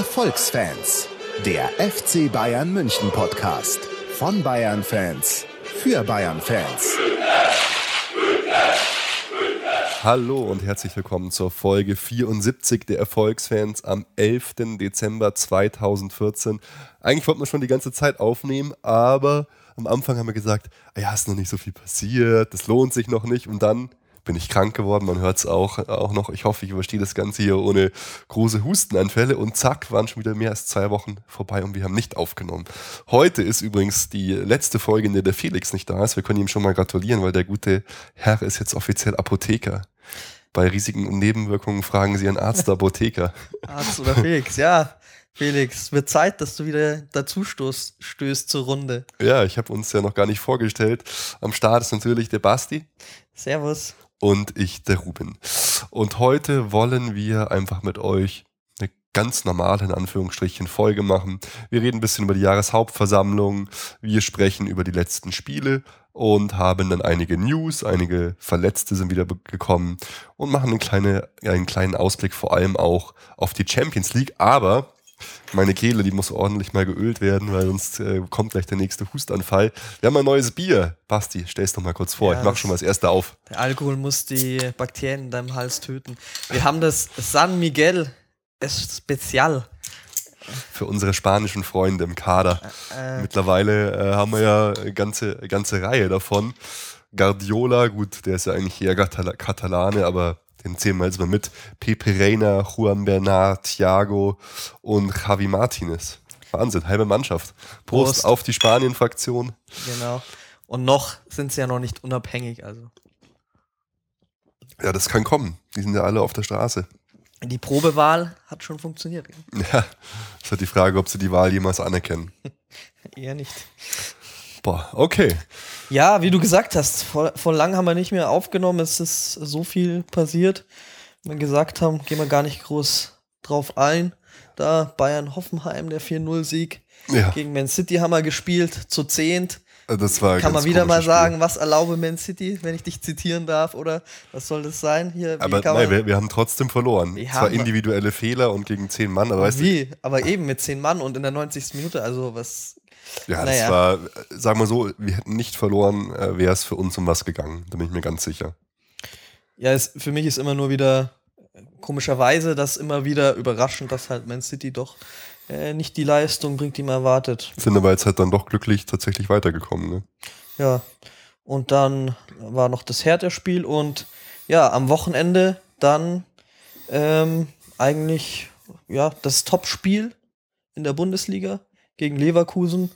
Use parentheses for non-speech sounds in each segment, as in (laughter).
Erfolgsfans, der FC Bayern München Podcast von Bayern Fans für Bayern Fans. Hallo und herzlich willkommen zur Folge 74 der Erfolgsfans am 11. Dezember 2014. Eigentlich wollten wir schon die ganze Zeit aufnehmen, aber am Anfang haben wir gesagt, ja, ist noch nicht so viel passiert, das lohnt sich noch nicht und dann bin ich krank geworden. Man hört es auch, auch noch. Ich hoffe, ich überstehe das Ganze hier ohne große Hustenanfälle. Und zack, waren schon wieder mehr als zwei Wochen vorbei und wir haben nicht aufgenommen. Heute ist übrigens die letzte Folge, in der der Felix nicht da ist. Wir können ihm schon mal gratulieren, weil der gute Herr ist jetzt offiziell Apotheker. Bei Risiken und Nebenwirkungen fragen Sie einen Arzt oder Apotheker. (laughs) Arzt oder Felix, ja. Felix, wird Zeit, dass du wieder dazu stößt, stößt zur Runde. Ja, ich habe uns ja noch gar nicht vorgestellt. Am Start ist natürlich der Basti. Servus und ich der Ruben. Und heute wollen wir einfach mit euch eine ganz normale, in Anführungsstrichen, Folge machen. Wir reden ein bisschen über die Jahreshauptversammlung, wir sprechen über die letzten Spiele und haben dann einige News, einige Verletzte sind wieder gekommen und machen einen, kleine, einen kleinen Ausblick vor allem auch auf die Champions League. Aber meine Kehle, die muss ordentlich mal geölt werden, weil sonst äh, kommt gleich der nächste Hustanfall. Wir haben ein neues Bier. Basti, stell es doch mal kurz vor. Ja, ich mach schon mal das erste auf. Der Alkohol muss die Bakterien in deinem Hals töten. Wir haben das San Miguel Spezial. Für unsere spanischen Freunde im Kader. Äh, Mittlerweile äh, haben wir ja eine ganze, ganze Reihe davon. Guardiola, gut, der ist ja eigentlich eher Katalane, aber den zählen wir jetzt mal mit. Pepe Reina, Juan Bernard, Thiago und Javi Martinez. Wahnsinn, halbe Mannschaft. Prost, Prost. auf die Spanien-Fraktion. Genau. Und noch sind sie ja noch nicht unabhängig, also. Ja, das kann kommen. Die sind ja alle auf der Straße. Die Probewahl hat schon funktioniert. Ja, ist halt die Frage, ob sie die Wahl jemals anerkennen. (laughs) Eher nicht. Boah, okay. Ja, wie du gesagt hast, vor, vor lang haben wir nicht mehr aufgenommen. Es ist so viel passiert. Wir gesagt haben, gehen wir gar nicht groß drauf ein. Da Bayern-Hoffenheim, der 4-0-Sieg. Ja. Gegen Man City haben wir gespielt, zu zehnt. Das war Kann man wieder mal sagen, Spiel. was erlaube Man City, wenn ich dich zitieren darf, oder was soll das sein? Hier, aber nein, wir, wir, haben trotzdem verloren. Wir Zwar individuelle Fehler und gegen zehn Mann, aber weißt Wie? Du? Aber eben mit zehn Mann und in der 90. Minute, also was ja, naja. das war, sagen wir so, wir hätten nicht verloren, äh, wäre es für uns um was gegangen. Da bin ich mir ganz sicher. Ja, es, für mich ist immer nur wieder komischerweise das immer wieder überraschend, dass halt Man City doch äh, nicht die Leistung bringt, die man erwartet. Sind aber jetzt halt dann doch glücklich tatsächlich weitergekommen, ne? Ja. Und dann war noch das Hertha-Spiel und ja, am Wochenende dann ähm, eigentlich ja das Top-Spiel in der Bundesliga gegen Leverkusen.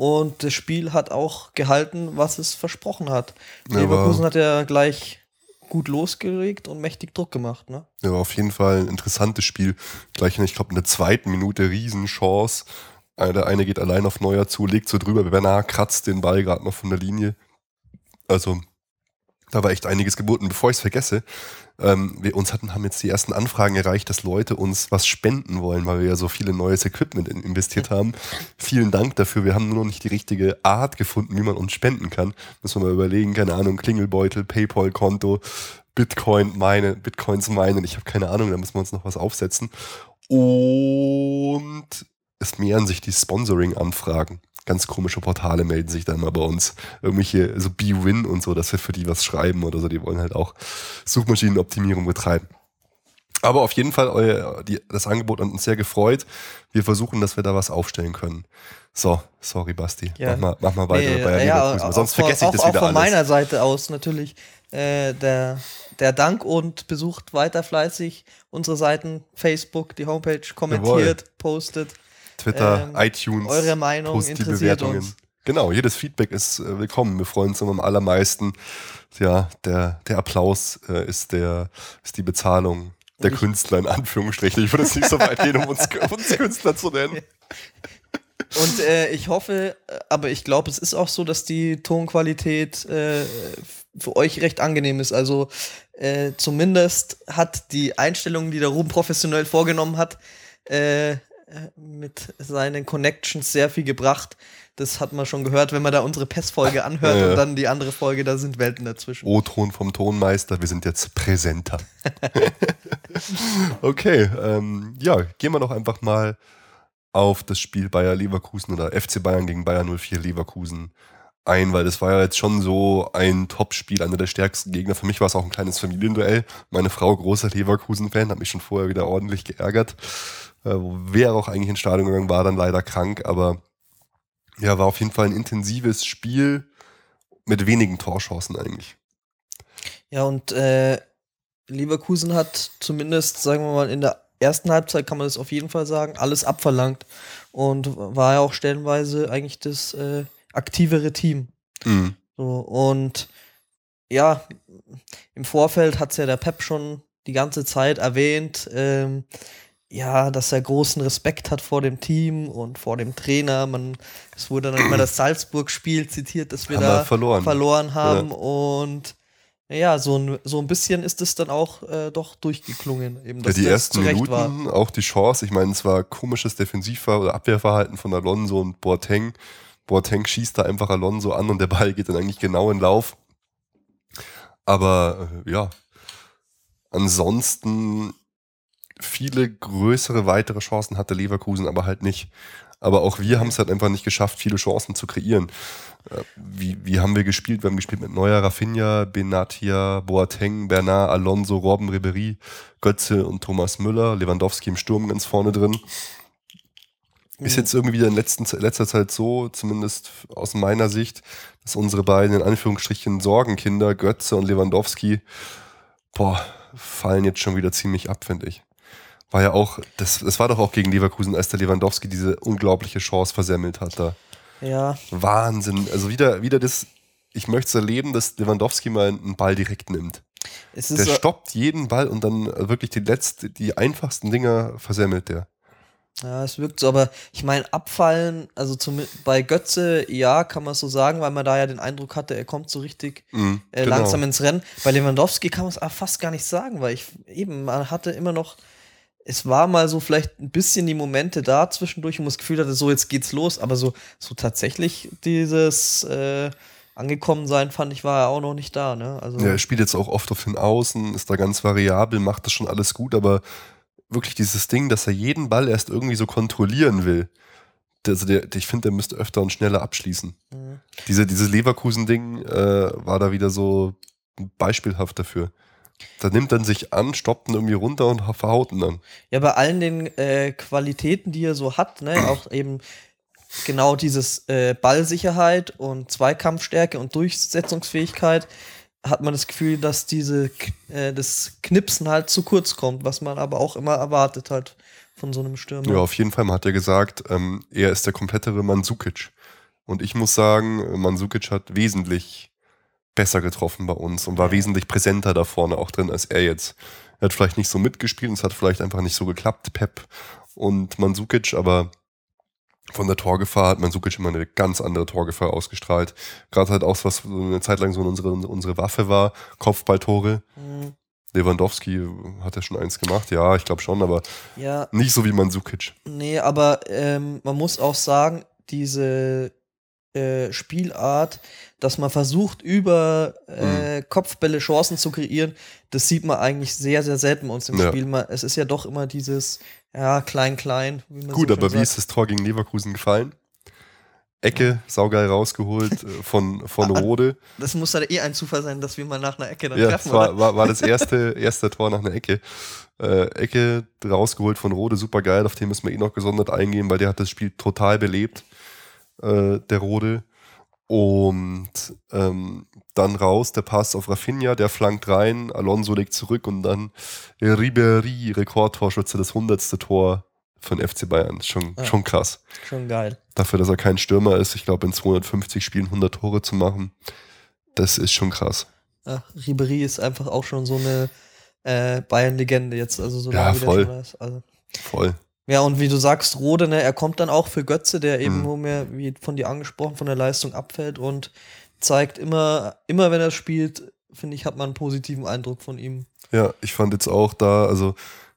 Und das Spiel hat auch gehalten, was es versprochen hat. Ja, Leverkusen hat ja gleich gut losgeregt und mächtig Druck gemacht. Ne? Ja, auf jeden Fall ein interessantes Spiel. Gleich, ich glaube, in der zweiten Minute Riesenchance. Der eine geht allein auf Neuer zu, legt so drüber. Bernard kratzt den Ball gerade noch von der Linie. Also da war echt einiges geboten. Bevor ich es vergesse, ähm, wir uns hatten, haben jetzt die ersten Anfragen erreicht, dass Leute uns was spenden wollen, weil wir ja so viele neues Equipment in, investiert (laughs) haben. Vielen Dank dafür. Wir haben nur noch nicht die richtige Art gefunden, wie man uns spenden kann. Müssen wir mal überlegen, keine Ahnung, Klingelbeutel, Paypal-Konto, Bitcoin meine, Bitcoins meinen. Ich habe keine Ahnung, da müssen wir uns noch was aufsetzen. Und es mehren sich die Sponsoring-Anfragen ganz komische Portale melden sich dann mal bei uns. Irgendwelche, so B-Win und so, dass wir für die was schreiben oder so. Die wollen halt auch Suchmaschinenoptimierung betreiben. Aber auf jeden Fall, euer, die, das Angebot hat uns sehr gefreut. Wir versuchen, dass wir da was aufstellen können. So, sorry Basti. Ja. Mach, mal, mach mal weiter nee, bei ja. Sonst vergesse ich das auch wieder auch von alles. meiner Seite aus natürlich äh, der, der Dank und besucht weiter fleißig unsere Seiten, Facebook, die Homepage, kommentiert, Jawohl. postet. Twitter, ähm, iTunes. Eure Meinung interessiert uns. Genau, jedes Feedback ist äh, willkommen. Wir freuen uns immer am allermeisten. Ja, der, der Applaus äh, ist, der, ist die Bezahlung der Künstler in Anführungsstrichen. Ich würde es nicht so weit gehen, um uns, uns Künstler zu nennen. (laughs) Und äh, ich hoffe, äh, aber ich glaube, es ist auch so, dass die Tonqualität äh, für euch recht angenehm ist. Also äh, zumindest hat die Einstellung, die der Ruben professionell vorgenommen hat, äh, mit seinen Connections sehr viel gebracht. Das hat man schon gehört, wenn man da unsere PES-Folge anhört Ja, und dann die andere Folge, da sind Welten dazwischen. O-Ton vom Tonmeister, wir sind jetzt präsenter. (laughs) okay, ähm, ja, gehen wir doch einfach mal auf das Spiel Bayer Leverkusen oder FC Bayern gegen Bayern 04 Leverkusen ein, weil das war ja jetzt schon so ein Top-Spiel, einer der stärksten Gegner. Für mich war es auch ein kleines Familienduell. Meine Frau, großer Leverkusen-Fan, hat mich schon vorher wieder ordentlich geärgert. Äh, wäre auch eigentlich ins Stadion gegangen, war dann leider krank, aber ja, war auf jeden Fall ein intensives Spiel mit wenigen Torchancen eigentlich. Ja, und äh, Leverkusen hat zumindest, sagen wir mal, in der ersten Halbzeit kann man das auf jeden Fall sagen, alles abverlangt und war ja auch stellenweise eigentlich das äh, aktivere Team. Mhm. So, und ja, im Vorfeld hat es ja der Pep schon die ganze Zeit erwähnt, ähm, ja, dass er großen Respekt hat vor dem Team und vor dem Trainer. Man, es wurde dann immer das Salzburg-Spiel zitiert, das wir Haben da wir verloren. verloren haben. Und ja, so ein, so ein bisschen ist es dann auch äh, doch durchgeklungen. Eben, Ja, dass die das ersten Minuten, auch die Chance, ich meine, es war komisches Defensivver- oder Abwehrverhalten von Alonso und Boateng. Boateng schießt da einfach Alonso an und der Ball geht dann eigentlich genau in Lauf. Aber äh, ja, ansonsten viele größere, weitere Chancen hatte Leverkusen aber halt nicht. Aber auch wir haben es halt einfach nicht geschafft, viele Chancen zu kreieren. Äh, Wie, wie haben wir gespielt? Wir haben gespielt mit Neuer, Rafinha, Benatia, Boateng, Bernard, Alonso, Robben, Ribery, Götze und Thomas Müller. Lewandowski im Sturm ganz vorne drin. Ist jetzt irgendwie in letzten, letzter Zeit so, zumindest aus meiner Sicht, dass unsere beiden in Anführungsstrichen Sorgenkinder, Götze und Lewandowski, boah, fallen jetzt schon wieder ziemlich ab, finde ich. War ja auch, das, das war doch auch gegen Leverkusen, als der Lewandowski diese unglaubliche Chance versemmelt hat da. Ja, Wahnsinn. Also wieder, wieder das, ich möchte es erleben, dass Lewandowski mal einen Ball direkt nimmt. es Der ist so- stoppt jeden Ball und dann wirklich die letzte, die einfachsten Dinger versemmelt der. Ja, es wirkt so, aber ich meine, abfallen, also zum, bei Götze, ja, kann man so sagen, weil man da ja den Eindruck hatte, er kommt so richtig Mhm, äh, genau. langsam ins Rennen. Bei Lewandowski kann man es fast gar nicht sagen, weil ich eben, man hatte immer noch, es war mal so vielleicht ein bisschen die Momente da zwischendurch, wo man das Gefühl hatte, so jetzt geht's los, aber so, so tatsächlich dieses äh, Angekommensein, fand ich, war er auch noch nicht da, ne? Also, Ja, er spielt jetzt auch oft auf den Außen, ist da ganz variabel, macht das schon alles gut, aber wirklich dieses Ding, dass er jeden Ball erst irgendwie so kontrollieren will. Also der, ich finde, der müsste öfter und schneller abschließen. Mhm. Diese, dieses Leverkusen-Ding äh, war da wieder so beispielhaft dafür. Da nimmt er sich an, stoppt ihn irgendwie runter und verhaut ihn dann. Ja, bei allen den äh, Qualitäten, die er so hat, ne, (clears throat) auch eben genau dieses äh, Ballsicherheit und Zweikampfstärke und Durchsetzungsfähigkeit, hat man das Gefühl, dass diese äh, das Knipsen halt zu kurz kommt, was man aber auch immer erwartet halt von so einem Stürmer. Ja, auf jeden Fall. Man hat ja gesagt, ähm, er ist der komplettere Mandzukic. Und ich muss sagen, Mandzukic hat wesentlich besser getroffen bei uns und war wesentlich präsenter da vorne auch drin als er jetzt. Er hat vielleicht nicht so mitgespielt und es hat vielleicht einfach nicht so geklappt, Pep und Mandzukic, aber von der Torgefahr hat Mandzukic immer eine ganz andere Torgefahr ausgestrahlt. Gerade halt auch was so eine Zeit lang so unsere, unsere Waffe war, Kopfballtore. Mhm. Lewandowski hat ja schon eins gemacht, ja, ich glaube schon, aber Ja, nicht so wie Mandzukic. nee, aber ähm, man muss auch sagen, diese äh, Spielart, dass man versucht, über äh, Kopfbälle Chancen zu kreieren, das sieht man eigentlich sehr, sehr selten bei uns im Ja. Spiel. Man, es ist ja doch immer dieses, ja, klein, klein. Gut, so aber schön wie ist sagt. das Tor gegen Leverkusen gefallen? Ecke, saugeil rausgeholt äh, von, von Rode. Das muss dann eh ein Zufall sein, dass wir mal nach einer Ecke dann Ja, treffen, das war, war, war das (laughs) erste, erste Tor nach einer Ecke. Äh, Ecke rausgeholt von Rode, super geil. Auf den müssen wir eh noch gesondert eingehen, weil der hat das Spiel total belebt, äh, der Rode. Und ähm, dann raus, der Pass auf Rafinha, der flankt rein, Alonso legt zurück und dann Ribery, Rekordtorschütze, das hundertste Tor von FC Bayern. Schon, Ja. schon krass. Schon geil. Dafür, dass er kein Stürmer ist, ich glaube, in 250 Spielen 100 Tore zu machen, das ist schon krass. Ja, Ribery ist einfach auch schon so eine äh, Bayern-Legende jetzt. Also so Ja, lange wie der voll. schon ist. Also. Voll. Ja, und wie du sagst, Rode, ne, er kommt dann auch für Götze, der eben, Mhm. wo mir, wie von dir angesprochen, von der Leistung abfällt und zeigt immer, immer wenn er spielt, finde ich, hat man einen positiven Eindruck von ihm. Ja, ich fand jetzt auch da, also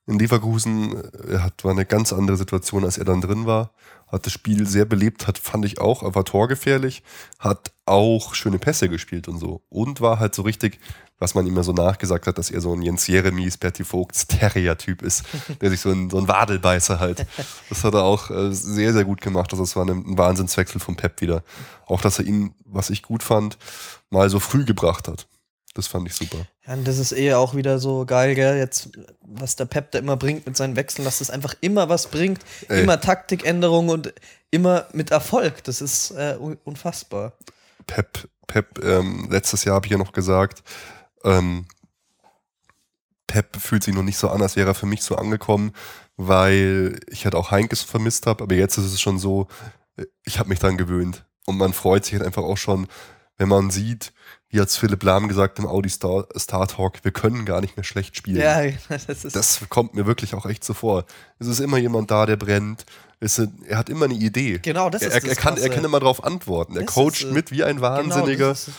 in Leverkusen äh, hat, war eine ganz andere Situation, als er dann drin war. Hat das Spiel sehr belebt, hat, fand ich auch, er war torgefährlich, hat auch schöne Pässe gespielt und so. Und war halt so richtig, was man immer so nachgesagt hat, dass er so ein Jens Jeremies, Bertie Vogts Terrier-Typ ist, (laughs) der sich so ein, so ein Wadelbeißer halt. Das hat er auch äh, sehr, sehr gut gemacht. Also es war ein, ein Wahnsinnswechsel von Pep wieder. Auch, dass er ihn, was ich gut fand, mal so früh gebracht hat. Das fand ich super. Ja, und das ist eh auch wieder so geil, gell? Jetzt, was der Pep da immer bringt mit seinen Wechseln, dass das einfach immer was bringt. Ey. Immer Taktikänderungen und immer mit Erfolg. Das ist äh, un- unfassbar. Pep, Pep, ähm, letztes Jahr habe ich ja noch gesagt, ähm, Pep fühlt sich noch nicht so an, als wäre er für mich so angekommen, weil ich halt auch Heinkes vermisst habe, aber jetzt ist es schon so, äh, ich habe mich dran gewöhnt. Und man freut sich halt einfach auch schon, wenn man sieht, wie hat Philipp Lahm gesagt im Audi Star, Star Talk, wir können gar nicht mehr schlecht spielen. Ja, (laughs) das ist. Das kommt mir wirklich auch echt so vor. Es ist immer jemand da, der brennt. Es er hat immer eine Idee. Genau, das er, ist er, das er, kann, er kann immer darauf antworten. Er Das coacht ist, äh, mit wie ein Wahnsinniger. Genau, das ist,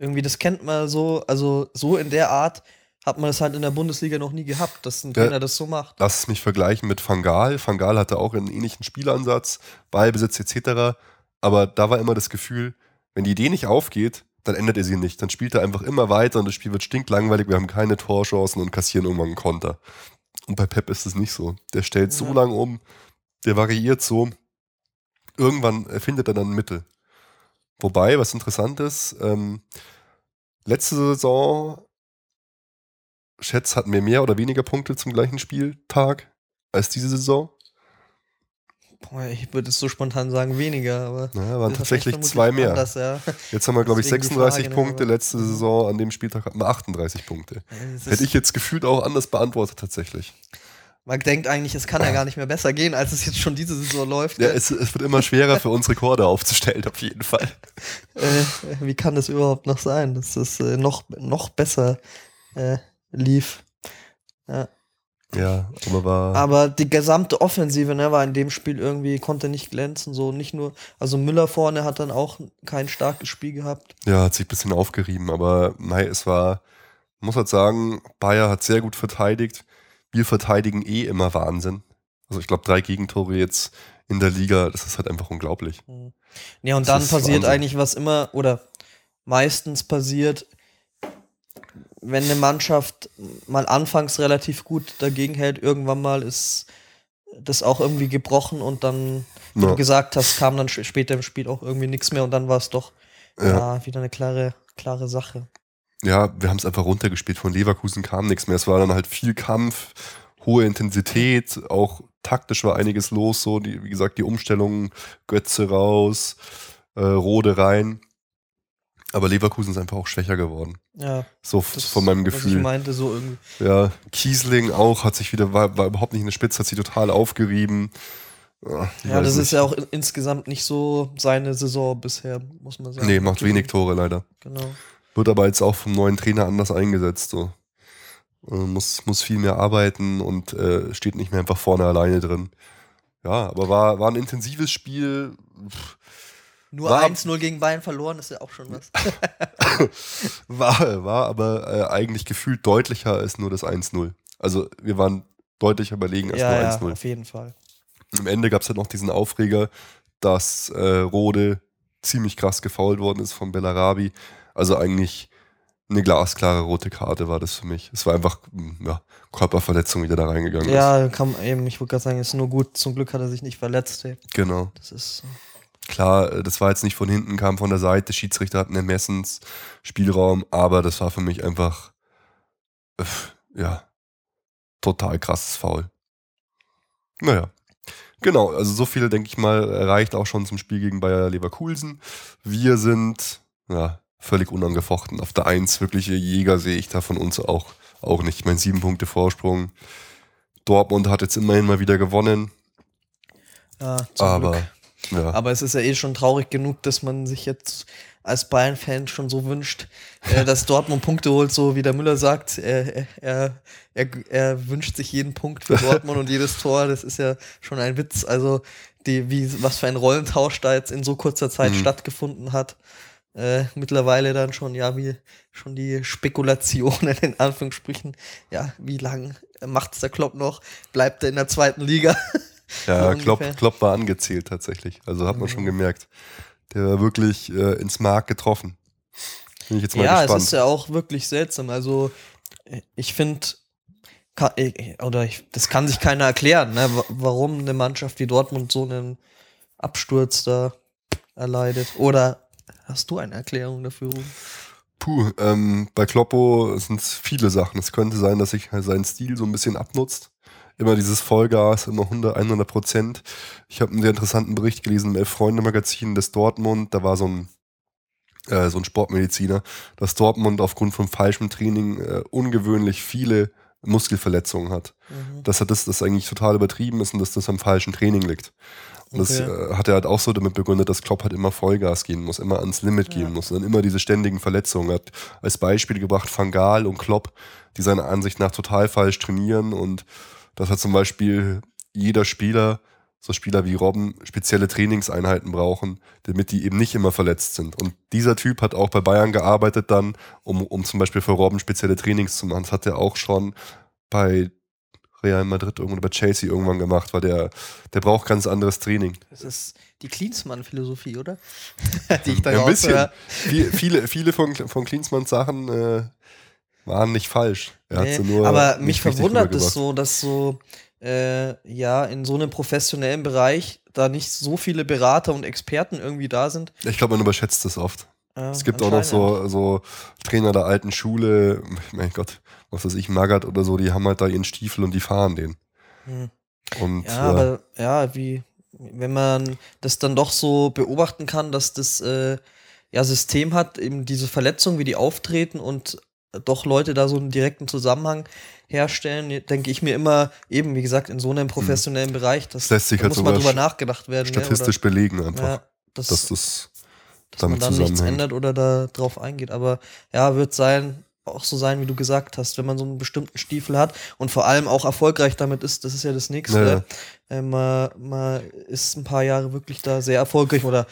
irgendwie, das kennt man so, also so in der Art hat man das halt in der Bundesliga noch nie gehabt, dass ein. Trainer das so macht. Lass es mich vergleichen mit Fangal. Fangal hatte auch einen ähnlichen Spielansatz, Ballbesitz etc. Aber da war immer das Gefühl, wenn die Idee nicht aufgeht, dann ändert er sie nicht. Dann spielt er einfach immer weiter und das Spiel wird stinklangweilig. Wir haben keine Torchancen und kassieren irgendwann einen Konter. Und bei Pep ist es nicht so. Der stellt so Ja. lang um, der variiert so. Irgendwann findet er dann ein Mittel. Wobei, was interessant ist, ähm, letzte Saison, Schätz hatten wir mehr oder weniger Punkte zum gleichen Spieltag als diese Saison. Boah, ich würde es so spontan sagen, weniger, aber. Ja, waren tatsächlich zwei mehr. Anders, ja. Jetzt haben wir, glaube ich, Deswegen die 36 Frage, ne, Punkte. Letzte Saison an dem Spieltag hatten wir 38 Punkte. Hätte ich jetzt gefühlt auch anders beantwortet, tatsächlich. Man denkt eigentlich, es kann ja gar nicht mehr besser gehen, als es jetzt schon diese Saison läuft. Ja, gell? es, es wird immer schwerer für uns Rekorde aufzustellen, auf jeden Fall. (laughs) äh, wie kann das überhaupt noch sein, dass das äh, noch, noch besser äh, lief? Ja. Ja, aber war. Aber die gesamte Offensive ne, war in dem Spiel irgendwie, konnte nicht glänzen. So nicht nur, also Müller vorne hat dann auch kein starkes Spiel gehabt. Ja, hat sich ein bisschen aufgerieben, aber nein, es war, muss halt sagen, Bayer hat sehr gut verteidigt. Wir verteidigen eh immer Wahnsinn. Also ich glaube, drei Gegentore jetzt in der Liga, das ist halt einfach unglaublich. Ja, und Das dann passiert Wahnsinn. eigentlich, was immer oder meistens passiert, wenn eine Mannschaft mal anfangs relativ gut dagegen hält, irgendwann mal ist das auch irgendwie gebrochen und dann, wie Ja. du gesagt hast, kam dann später im Spiel auch irgendwie nichts mehr und dann war es doch Ja. ja. wieder eine klare, klare Sache. Ja, wir haben es einfach runtergespielt. Von Leverkusen kam nichts mehr. Es war dann halt viel Kampf, hohe Intensität, auch taktisch war einiges los. So, die, wie gesagt, die Umstellung, Götze raus, äh, Rode rein. Aber Leverkusen ist einfach auch schwächer geworden. Ja, So von meinem Was ich Gefühl. meinte, so irgendwie. Ja, Kiesling auch hat sich wieder, war, war überhaupt nicht in der Spitze, hat sich total aufgerieben. Ja, Ja, das nicht. ist ja auch in, insgesamt nicht so seine Saison bisher, muss man sagen. Nee, macht wenig Tore leider. Genau. Wird aber jetzt auch vom neuen Trainer anders eingesetzt. So. Äh, muss, muss viel mehr arbeiten und äh, steht nicht mehr einfach vorne alleine drin. Ja, aber war, war ein intensives Spiel. Nur War- 1-0 gegen Bayern verloren, ist ja auch schon was. (laughs) War, war aber äh, eigentlich gefühlt deutlicher als nur das 1-0. Also wir waren deutlich überlegen als ja, ja, nur 1-0. auf jeden Fall. Am Ende gab es halt noch diesen Aufreger, dass äh, Rode ziemlich krass gefault worden ist von Bellarabi. Also eigentlich eine glasklare rote Karte war das für mich. Es war einfach mh, ja, Körperverletzung, wie der da reingegangen ist. Ja, kann man eben, ich würde gerade sagen, ist nur gut. Zum Glück hat er sich nicht verletzt. Ey. Genau. Das ist. Klar, äh, das war jetzt nicht von hinten, kam von der Seite. Schiedsrichter hatten Ermessensspielraum, aber das war für mich einfach, äh, ja, total krasses Foul. Naja. Genau, also so viel, denke ich mal, reicht auch schon zum Spiel gegen Bayer Leverkusen. Wir sind, ja, völlig unangefochten. Auf der Eins wirkliche Jäger sehe ich da von uns auch, auch nicht. Ich meine, sieben Punkte Vorsprung. Dortmund hat jetzt immerhin mal wieder gewonnen, Ja, zum aber, ja. Aber es ist ja eh schon traurig genug, dass man sich jetzt als Bayern-Fan schon so wünscht, äh, dass Dortmund Punkte holt, so wie der Müller sagt. Er, er, er, er wünscht sich jeden Punkt für Dortmund und jedes Tor. Das ist ja schon ein Witz. Also, die, wie, was für ein Rollentausch da jetzt in so kurzer Zeit Mhm. stattgefunden hat. Äh, mittlerweile dann schon, ja, wie schon die Spekulationen in Anführungsstrichen, ja, wie lang macht's der Klopp noch, bleibt er in der zweiten Liga. (laughs) Ja, So Klopp. Klopp war angezählt tatsächlich. Also hat man schon gemerkt. Der war wirklich äh, ins Mark getroffen. Bin ich jetzt mal ja, gespannt. es ist ja auch wirklich seltsam. Also, äh, ich finde, oder ich, das kann sich keiner erklären, ne, wa- warum eine Mannschaft wie Dortmund so einen Absturz da erleidet. Oder hast du eine Erklärung dafür? Puh, ähm, bei Kloppo sind es viele Sachen. Es könnte sein, dass sich sein Stil so ein bisschen abnutzt. Immer dieses Vollgas, immer 100, 100 Prozent. Ich habe einen sehr interessanten Bericht gelesen im Elf-Freunde-Magazin des Dortmund. Da war so ein, äh, so ein Sportmediziner, dass Dortmund aufgrund von falschem Training äh, ungewöhnlich viele Muskelverletzungen hat. Mhm. Dass er das, das eigentlich total übertrieben ist und dass das am falschen Training liegt. Und das Okay. äh, hat er halt auch so damit begründet, dass Klopp halt immer Vollgas gehen muss, immer ans Limit gehen Ja. muss und dann immer diese ständigen Verletzungen hat. Als Beispiel gebracht Van Gaal und Klopp, die seiner Ansicht nach total falsch trainieren und dass hat zum Beispiel jeder Spieler, so Spieler wie Robben, spezielle Trainingseinheiten brauchen, damit die eben nicht immer verletzt sind. Und dieser Typ hat auch bei Bayern gearbeitet dann, um, um zum Beispiel für Robben spezielle Trainings zu machen. Das hat er auch schon bei Real Madrid irgendwann oder bei Chelsea irgendwann gemacht, weil der, der braucht ganz anderes Training. Das ist die Klinsmann-Philosophie, oder? (laughs) die ich da Ja, ein bisschen. Viel, viele, viele von, von Klinsmanns Sachen äh, waren nicht falsch. Nee, aber mich verwundert es so, dass so, äh, ja, in so einem professionellen Bereich da nicht so viele Berater und Experten irgendwie da sind. Ich glaube, man überschätzt das oft. Ja, Es gibt auch noch so, so Trainer der alten Schule, mein Gott, was weiß ich, Magath oder so, die haben halt da ihren Stiefel und die fahren den. Hm. Und Ja, äh, aber ja, wie, wenn man das dann doch so beobachten kann, dass das äh, ja System hat, eben diese Verletzungen, wie die auftreten und doch Leute da so einen direkten Zusammenhang herstellen, denke ich mir immer, eben wie gesagt, in so einem professionellen Bereich, das, Das lässt sich da halt muss mal drüber nachgedacht werden. statistisch belegen ne? einfach, Oder, ja, das, dass das dass man damit dann nichts ändert oder da drauf eingeht. Aber ja, wird sein, auch so sein, wie du gesagt hast, wenn man so einen bestimmten Stiefel hat und vor allem auch erfolgreich damit ist, das ist ja das Nächste. Ja. Äh, man, man ist ein paar Jahre wirklich da sehr erfolgreich oder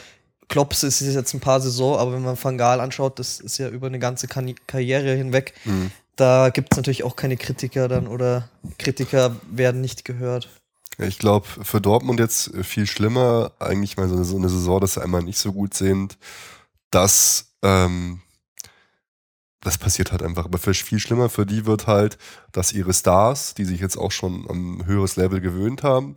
Klops ist jetzt ein paar Saison, aber wenn man Van Gaal anschaut, das ist ja über eine ganze Karriere hinweg. Mhm. Da gibt es natürlich auch keine Kritiker dann oder Kritiker werden nicht gehört. Ja, Ich glaube, für Dortmund jetzt viel schlimmer, eigentlich mal so eine, so eine Saison, dass sie einmal nicht so gut sind, dass ähm, das passiert halt einfach. Aber viel schlimmer für die wird halt, dass ihre Stars, die sich jetzt auch schon am höheres Level gewöhnt haben,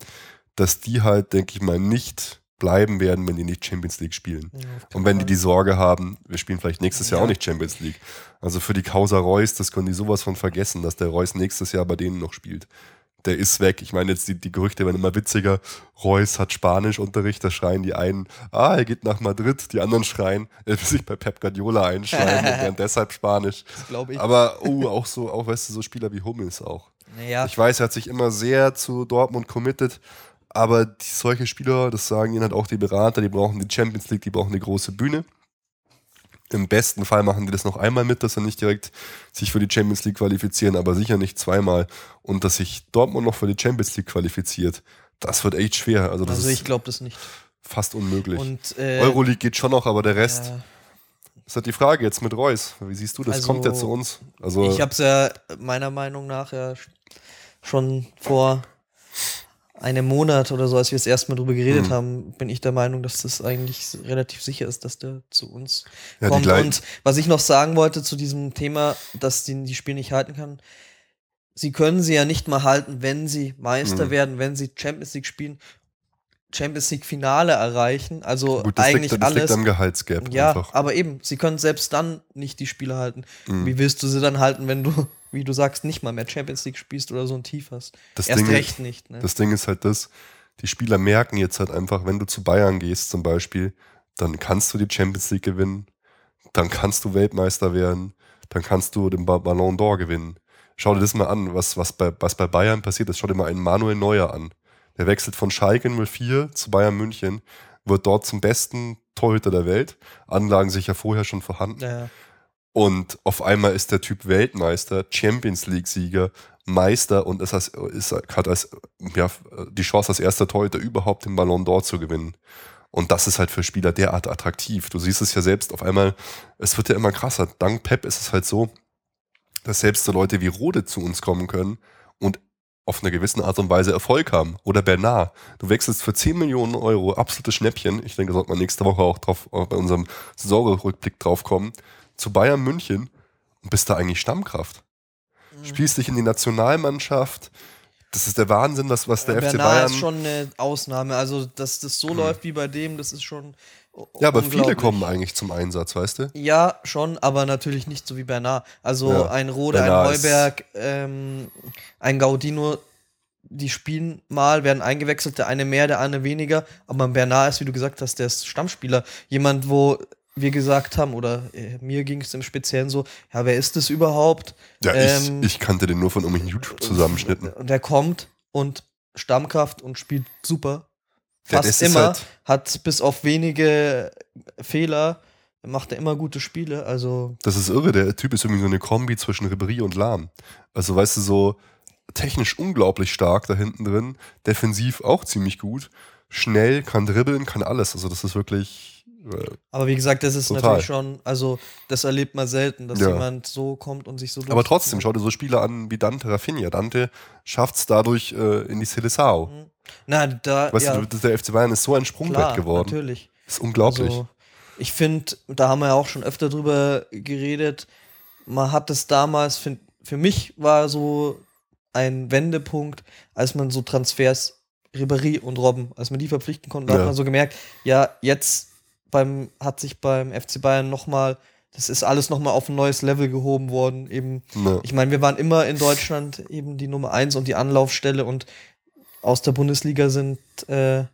dass die halt, denke ich mal, nicht bleiben werden, wenn die nicht Champions League spielen. Und wenn die die Sorge haben, wir spielen vielleicht nächstes Jahr Ja. auch nicht Champions League. Also für die Causa Reus, das können die sowas von vergessen, dass der Reus nächstes Jahr bei denen noch spielt. Der ist weg. Ich meine, jetzt die, die Gerüchte werden immer witziger. Reus hat Spanischunterricht, da schreien die einen, ah, er geht nach Madrid. Die anderen schreien, er will sich bei Pep Guardiola einschreiben und lernt (laughs) deshalb Spanisch. Das glaube ich. Aber, oh, auch so, auch, weißt du, so Spieler wie Hummels auch. naja, Ich weiß, er hat sich immer sehr zu Dortmund committed, aber die, solche Spieler, das sagen ihnen halt auch die Berater, die brauchen die Champions League, die brauchen eine große Bühne. Im besten Fall machen die das noch einmal mit, dass sie nicht direkt sich für die Champions League qualifizieren, aber sicher nicht zweimal. Und dass sich Dortmund noch für die Champions League qualifiziert, das wird echt schwer. Also das also ich ist glaube das nicht. fast unmöglich. Und äh, Euroleague geht schon noch, aber der Rest, ja, ist halt die Frage jetzt mit Reus. Wie siehst du das? Also, Kommt der zu uns? Also, Ich habe es ja meiner Meinung nach ja schon vor einem Monat oder so, als wir das erste Mal drüber geredet Mhm. haben, bin ich der Meinung, dass das eigentlich relativ sicher ist, dass der zu uns Ja, kommt. Und was ich noch sagen wollte zu diesem Thema, dass die die Spiel nicht halten kann, sie können sie ja nicht mal halten, wenn sie Meister Mhm. werden, wenn sie Champions League spielen, Champions League Finale erreichen. Also gut, eigentlich liegt, das liegt alles. am Gehaltsgap Ja, einfach. aber eben, sie können selbst dann nicht die Spiele halten. Mhm. Wie willst du sie dann halten, wenn du, wie du sagst, nicht mal mehr Champions League spielst oder so ein Tief hast? Das Erst Ding- recht nicht. Ne? Das Ding ist halt das, die Spieler merken jetzt halt einfach, wenn du zu Bayern gehst zum Beispiel, dann kannst du die Champions League gewinnen, dann kannst du Weltmeister werden, dann kannst du den Ba- Ballon d'Or gewinnen. Schau dir das mal an, was, was, bei, was bei Bayern passiert ist. Schau dir mal einen Manuel Neuer an. Der wechselt von Schalke 04 zu Bayern München, wird dort zum besten Torhüter der Welt. Anlagen sicher vorher schon vorhanden. ja, Und auf einmal ist der Typ Weltmeister, Champions League-Sieger, Meister und ist, als, ist, hat als, ja, die Chance, als erster Torhüter überhaupt den Ballon d'Or zu gewinnen. Und das ist halt für Spieler derart attraktiv. Du siehst es ja selbst auf einmal, es wird ja immer krasser. Dank Pep ist es halt so, dass selbst so Leute wie Rode zu uns kommen können und auf eine gewisse Art und Weise Erfolg haben. Oder Bernard. Du wechselst für 10 Millionen Euro, absolutes Schnäppchen. Ich denke, da sollte man nächste Woche auch drauf, auch bei unserem Saisonrückblick drauf kommen. Zu Bayern München und bist da eigentlich Stammkraft. Mhm. Spielst dich in die Nationalmannschaft. Das ist der Wahnsinn, was, was der FC Bernard Bayern. ist schon eine Ausnahme. Also, dass das so läuft wie bei dem, das ist schon. ja, aber viele kommen eigentlich zum Einsatz, weißt du? Ja, schon, aber natürlich nicht so wie Bernard. Also Ja, ein Rode, Bernard ein Heuberg, ähm, ein Gaudino, die spielen mal, werden eingewechselt, der eine mehr, der eine weniger. Aber Bernard ist, wie du gesagt hast, der ist Stammspieler. Jemand, wo wir gesagt haben, oder äh, mir ging es im Speziellen so, ja, wer ist das überhaupt? Ja, Ähm, ich, ich kannte den nur von irgendwelchen YouTube-Zusammenschnitten. Und der kommt und Stammkraft und spielt super. Ja, Fast ist immer. halt- Hat bis auf wenige Fehler, macht er immer gute Spiele. Also Das ist irre. Der Typ ist irgendwie so eine Kombi zwischen Ribéry und Lahm. Also, weißt du, so technisch unglaublich stark da hinten drin. Defensiv auch ziemlich gut. Schnell, kann dribbeln, kann alles. Also, das ist wirklich. Äh, Aber wie gesagt, das ist Total. natürlich schon, also das erlebt man selten, dass Ja. jemand so kommt und sich so aber trotzdem, schau dir so Spieler an wie Dante Rafinha. Dante schafft es dadurch äh, in die Seleção. Na, da, Weißt ja, du, der FC Bayern ist so ein Sprungbrett klar, geworden. natürlich. Das ist unglaublich. Also, ich finde, da haben wir ja auch schon öfter drüber geredet, man hat es damals, find, für mich war so ein Wendepunkt, als man so Transfers, Ribéry und Robben, als man die verpflichten konnte, da Ja. hat man so gemerkt, ja, jetzt beim, hat sich beim FC Bayern nochmal, das ist alles nochmal auf ein neues Level gehoben worden, eben Ne. ich meine, wir waren immer in Deutschland eben die Nummer eins und die Anlaufstelle und aus der Bundesliga sind äh,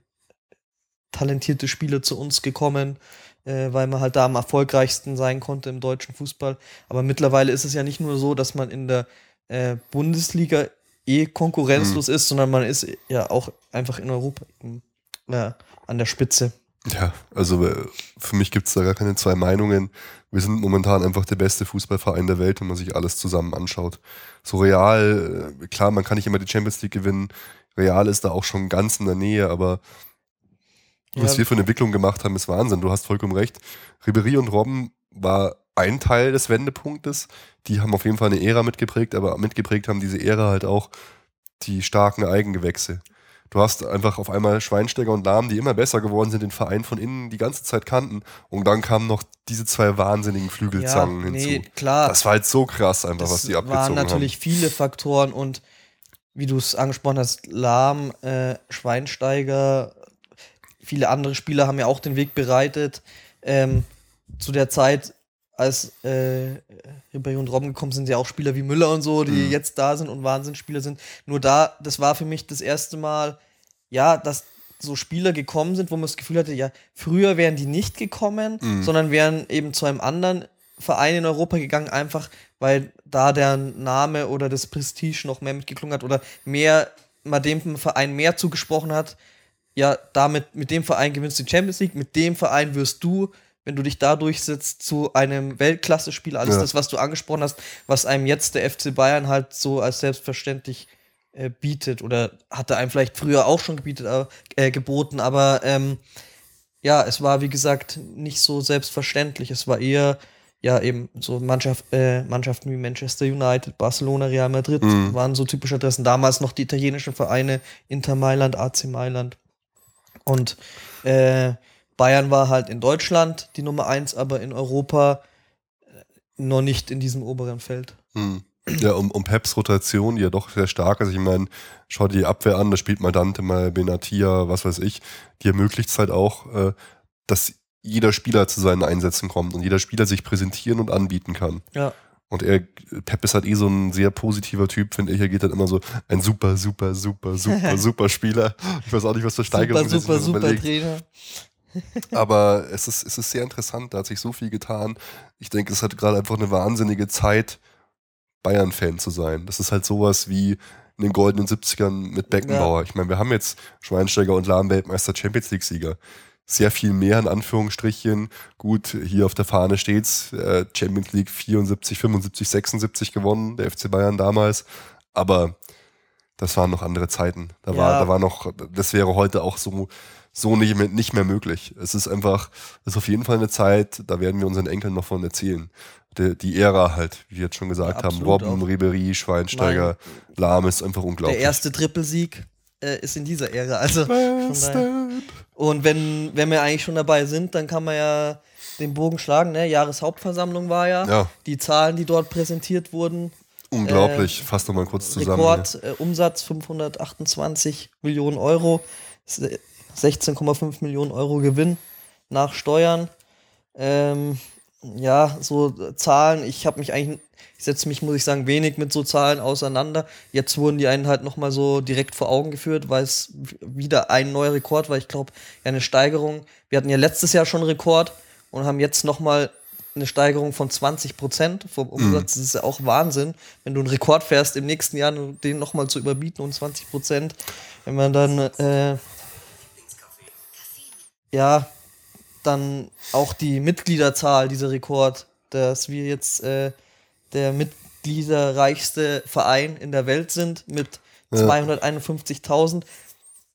talentierte Spieler zu uns gekommen, äh, weil man halt da am erfolgreichsten sein konnte im deutschen Fußball. Aber mittlerweile ist es ja nicht nur so, dass man in der äh, Bundesliga eh konkurrenzlos ist, sondern man ist ja auch einfach in Europa eben, äh, an der Spitze. Ja, also äh, für mich gibt es da gar keine zwei Meinungen. Wir sind momentan einfach der beste Fußballverein der Welt, wenn man sich alles zusammen anschaut. So Real, äh, klar, man kann nicht immer die Champions League gewinnen. Real ist da auch schon ganz in der Nähe, aber was Ja. wir für eine Entwicklung gemacht haben, ist Wahnsinn. Du hast vollkommen recht. Ribéry und Robben war ein Teil des Wendepunktes. Die haben auf jeden Fall eine Ära mitgeprägt, aber mitgeprägt haben diese Ära halt auch die starken Eigengewächse. Du hast einfach auf einmal Schweinsteiger und Lahm, die immer besser geworden sind, den Verein von innen die ganze Zeit kannten. Und dann kamen noch diese zwei wahnsinnigen Flügelzangen hinzu. nee, klar. Das war halt so krass einfach, Das was die abgezogen waren natürlich viele Faktoren und wie du es angesprochen hast, Lahm, äh, Schweinsteiger, viele andere Spieler haben ja auch den Weg bereitet. Ähm, zu der Zeit, als äh, Ribéry und Robben gekommen sind, sind ja auch Spieler wie Müller und so, die Mhm. jetzt da sind und Wahnsinnsspieler sind. Nur da, das war für mich das erste Mal, ja, dass so Spieler gekommen sind, wo man das Gefühl hatte, ja, früher wären die nicht gekommen, Mhm. sondern wären eben zu einem anderen Verein in Europa gegangen, einfach weil da der Name oder das Prestige noch mehr mitgeklungen hat oder mehr, man dem Verein mehr zugesprochen hat, ja, damit, mit dem Verein gewinnst du die Champions League, mit dem Verein wirst du, wenn du dich da durchsetzt, zu einem Weltklasse-Spieler. Alles Ja. das, was du angesprochen hast, was einem jetzt der FC Bayern halt so als selbstverständlich äh, bietet oder hatte einem vielleicht früher auch schon gebietet, aber, äh, geboten, aber ähm, ja, es war wie gesagt nicht so selbstverständlich. Es war eher ja eben so Mannschaft, äh, Mannschaften wie Manchester United, Barcelona, Real Madrid Mhm. waren so typische Adressen. Damals noch die italienischen Vereine Inter Mailand, AC Mailand und äh, Bayern war halt in Deutschland die Nummer eins, aber in Europa äh, noch nicht in diesem oberen Feld. Hm. Ja, um, um Peps Rotation, die ja doch sehr stark ist. Ich meine, schau dir die Abwehr an, da spielt mal Dante, mal Benatia, was weiß ich. Die ermöglicht es halt auch, äh, dass jeder Spieler zu seinen Einsätzen kommt und jeder Spieler sich präsentieren und anbieten kann. Ja. Und er, Pep ist halt eh so ein sehr positiver Typ, finde ich. Er geht dann immer so, ein super, super, super, super, (laughs) super Spieler. Ich weiß auch nicht, was für Steigerungen Super, sie super, super überlegt. Trainer. Aber es ist, es ist sehr interessant, da hat sich so viel getan. Ich denke, es hat gerade einfach eine wahnsinnige Zeit, Bayern-Fan zu sein. Das ist halt sowas wie in den goldenen 70ern mit Beckenbauer. Ich meine, wir haben jetzt Schweinsteiger und Lahm Weltmeister Champions League-Sieger. Sehr viel mehr in Anführungsstrichen. Gut, hier auf der Fahne steht's. Äh, Champions League 74, 75, 76 gewonnen, der FC Bayern damals. Aber das waren noch andere Zeiten. Da, war, Ja. da war noch, das wäre heute auch so, so nicht mehr, nicht mehr möglich. Es ist einfach, es ist auf jeden Fall eine Zeit, da werden wir unseren Enkeln noch von erzählen. Die, die Ära halt, wie wir jetzt schon gesagt Ja, haben, Robben, auch. Ribery, Schweinsteiger, Lahm ist einfach unglaublich. Der erste Trippelsieg äh, ist in dieser Ära. Also. Und wenn, wenn wir eigentlich schon dabei sind, dann kann man ja den Bogen schlagen. Ne? Jahreshauptversammlung war ja. Ja. Die Zahlen, die dort präsentiert wurden. Unglaublich. Fass doch mal kurz zusammen. Rekord äh, Umsatz 528 Millionen Euro. Se- 16,5 Millionen Euro Gewinn nach Steuern. Ähm, ja, so äh, Zahlen. Ich habe mich eigentlich, ich setze mich, muss ich sagen, wenig mit so Zahlen auseinander. Jetzt wurden die einen halt nochmal so direkt vor Augen geführt, weil es wieder ein neuer Rekord war. Ich glaube, ja, eine Steigerung. Wir hatten ja letztes Jahr schon einen Rekord und haben jetzt nochmal eine Steigerung von 20 Prozent vom Umsatz. Das ist ja auch Wahnsinn, wenn du einen Rekord fährst, im nächsten Jahr den nochmal zu überbieten um 20 Prozent. Wenn man dann, äh, ja, dann auch die Mitgliederzahl, dieser Rekord, dass wir jetzt äh, der mitgliederreichste Verein in der Welt sind mit Ja. 251.000.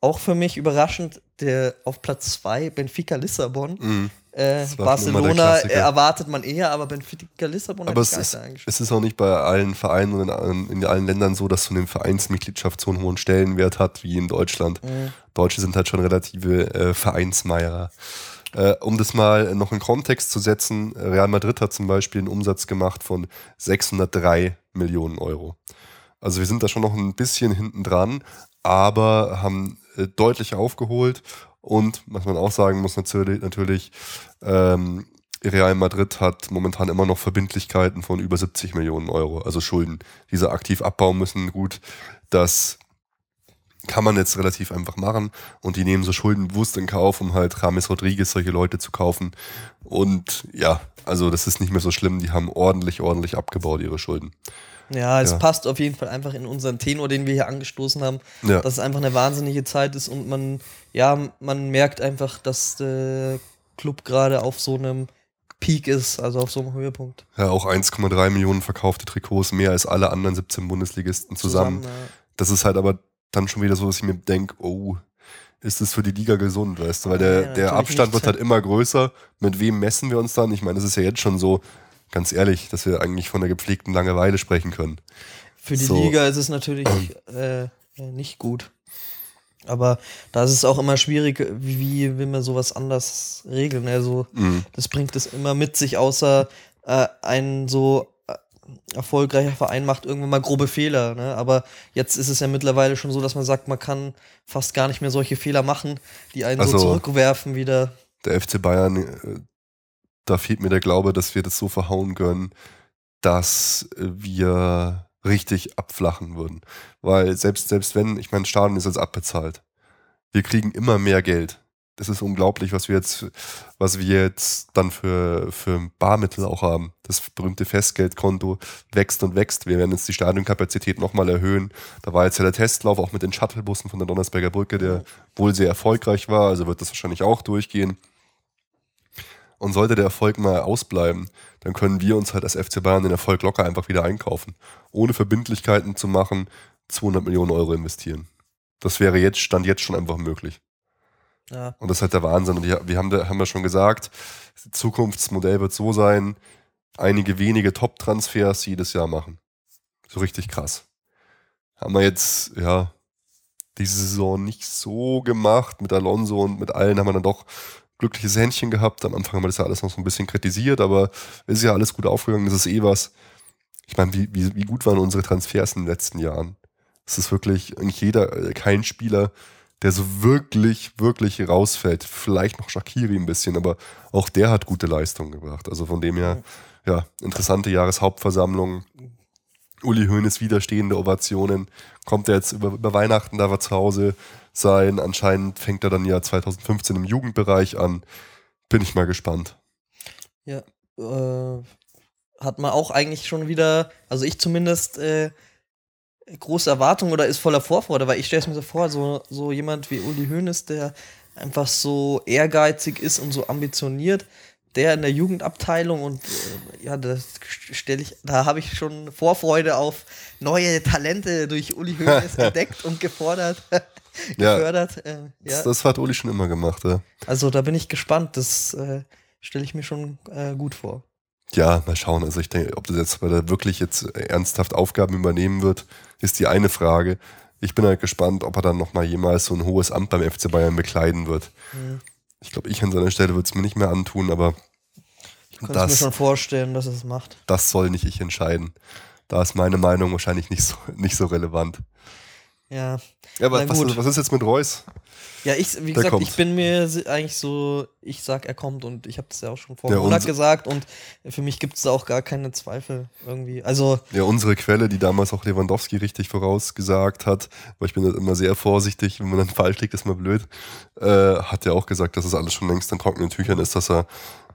Auch für mich überraschend, der auf Platz 2 Benfica Lissabon. Mhm. Äh, Barcelona äh, erwartet man eher, aber Benfica Lissabon Aber es ist, es ist auch nicht bei allen Vereinen und in, allen- in allen Ländern so, dass so eine Vereinsmitgliedschaft so einen hohen Stellenwert hat wie in Deutschland. Mhm. Deutsche sind halt schon relative äh, Vereinsmeierer. Äh, um das mal noch in Kontext zu setzen, Real Madrid hat zum Beispiel einen Umsatz gemacht von 603 Millionen Euro. Also wir sind da schon noch ein bisschen hinten dran, aber haben deutlich aufgeholt. Und was man auch sagen muss natürlich, natürlich ähm, Real Madrid hat momentan immer noch Verbindlichkeiten von über 70 Millionen Euro, also Schulden, die sie aktiv abbauen müssen. Gut, das kann man jetzt relativ einfach machen und die nehmen so Schulden bewusst in Kauf, um halt James Rodriguez, solche Leute zu kaufen. Und ja, also das ist nicht mehr so schlimm, die haben ordentlich, ordentlich abgebaut, ihre Schulden. Ja, es Ja. passt auf jeden Fall einfach in unseren Tenor, den wir hier angestoßen haben, Ja. dass es einfach eine wahnsinnige Zeit ist und man, ja, man merkt einfach, dass der Club gerade auf so einem Peak ist, also auf so einem Höhepunkt. Ja, auch 1,3 Millionen verkaufte Trikots, mehr als alle anderen 17 Bundesligisten zusammen. ja. Das ist halt aber dann schon wieder so, dass ich mir denke, oh, ist das für die Liga gesund, weißt du? Weil der, Ja, der Abstand wird halt immer größer. Mit wem messen wir uns dann? Ich meine, das ist ja jetzt schon so, ganz ehrlich, dass wir eigentlich von der gepflegten Langeweile sprechen können. Für die So. Liga ist es natürlich äh, nicht gut. Aber da ist es auch immer schwierig, wie, wie will man sowas anders regeln. Also, Mhm. das bringt es immer mit sich, außer äh, ein so äh, erfolgreicher Verein macht irgendwann mal grobe Fehler. Ne? Aber jetzt ist es ja mittlerweile schon so, dass man sagt, man kann fast gar nicht mehr solche Fehler machen, die einen Also- so zurückwerfen wieder. Der FC Bayern, äh, da fehlt mir der Glaube, dass wir das so verhauen können, dass wir richtig abflachen würden. Weil selbst, selbst wenn, ich meine, Stadion ist jetzt abbezahlt. Wir kriegen immer mehr Geld. Das ist unglaublich, was wir jetzt, was wir jetzt dann für, für Barmittel auch haben. Das berühmte Festgeldkonto wächst und wächst. Wir werden jetzt die Stadionkapazität nochmal erhöhen. Da war jetzt ja der Testlauf auch mit den Shuttlebussen von der Donnersberger Brücke, der wohl sehr erfolgreich war. Also wird das wahrscheinlich auch durchgehen. Und sollte der Erfolg mal ausbleiben, dann können wir uns halt als FC Bayern den Erfolg locker einfach wieder einkaufen. Ohne Verbindlichkeiten zu machen, 200 Millionen Euro investieren. Das wäre jetzt, stand jetzt schon einfach möglich. Ja. Und das ist halt der Wahnsinn. Und wir haben, haben ja schon gesagt, das Zukunftsmodell wird so sein, einige wenige Top-Transfers jedes Jahr machen. So richtig krass. Haben wir jetzt, ja, diese Saison nicht so gemacht. Mit Alonso und mit allen haben wir dann doch glückliches Händchen gehabt. Am Anfang haben wir das ja alles noch so ein bisschen kritisiert, aber ist ja alles gut aufgegangen. Das ist eh was. Ich meine, wie, wie, wie gut waren unsere Transfers in den letzten Jahren? Es ist wirklich eigentlich jeder, äh, kein Spieler, der so wirklich, wirklich rausfällt. Vielleicht noch Shakiri ein bisschen, aber auch der hat gute Leistungen gebracht. Also von dem her, ja, interessante Jahreshauptversammlung. Uli Hoeneß widerstehende Ovationen. Kommt er jetzt über, über Weihnachten, da wir zu Hause sein. Anscheinend fängt er dann ja 2015 im Jugendbereich an. Bin ich mal gespannt. Ja, äh, hat man auch eigentlich schon wieder, also ich zumindest, äh, große Erwartungen oder ist voller Vorfreude, weil ich stelle es mir so vor, so, so jemand wie Uli Hoeneß, der einfach so ehrgeizig ist und so ambitioniert, der in der Jugendabteilung und äh, ja, das stelle ich, da habe ich schon Vorfreude auf neue Talente durch Uli Hoeneß (laughs) entdeckt und gefordert. (laughs) gefördert. Ja, äh, ja. Das, das, hat Uli schon immer gemacht, ja. Also da bin ich gespannt. Das äh, stelle ich mir schon äh, gut vor. Ja, mal schauen. Also ich denke, ob das jetzt, weil er wirklich jetzt ernsthaft Aufgaben übernehmen wird, ist die eine Frage. Ich bin halt gespannt, ob er dann nochmal jemals so ein hohes Amt beim FC Bayern bekleiden wird. Mhm. Ich glaube, ich an seiner Stelle würde es mir nicht mehr antun, aber ich kann es mir schon vorstellen, dass es macht. Das soll nicht ich entscheiden. Da ist meine Meinung wahrscheinlich nicht so, nicht so relevant. Ja. Ja, aber was, was, ist jetzt mit Reus? Ja, ich, wie gesagt, kommt. ich bin mir eigentlich so, ich sag, er kommt und ich habe das ja auch schon vor einem Monat gesagt und für mich gibt es da auch gar keine Zweifel irgendwie. Also ja, unsere Quelle, die damals auch Lewandowski richtig vorausgesagt hat, weil ich bin halt immer sehr vorsichtig, wenn man dann falsch liegt, ist mal blöd, äh, hat ja auch gesagt, dass es alles schon längst in trockenen Tüchern ist, dass er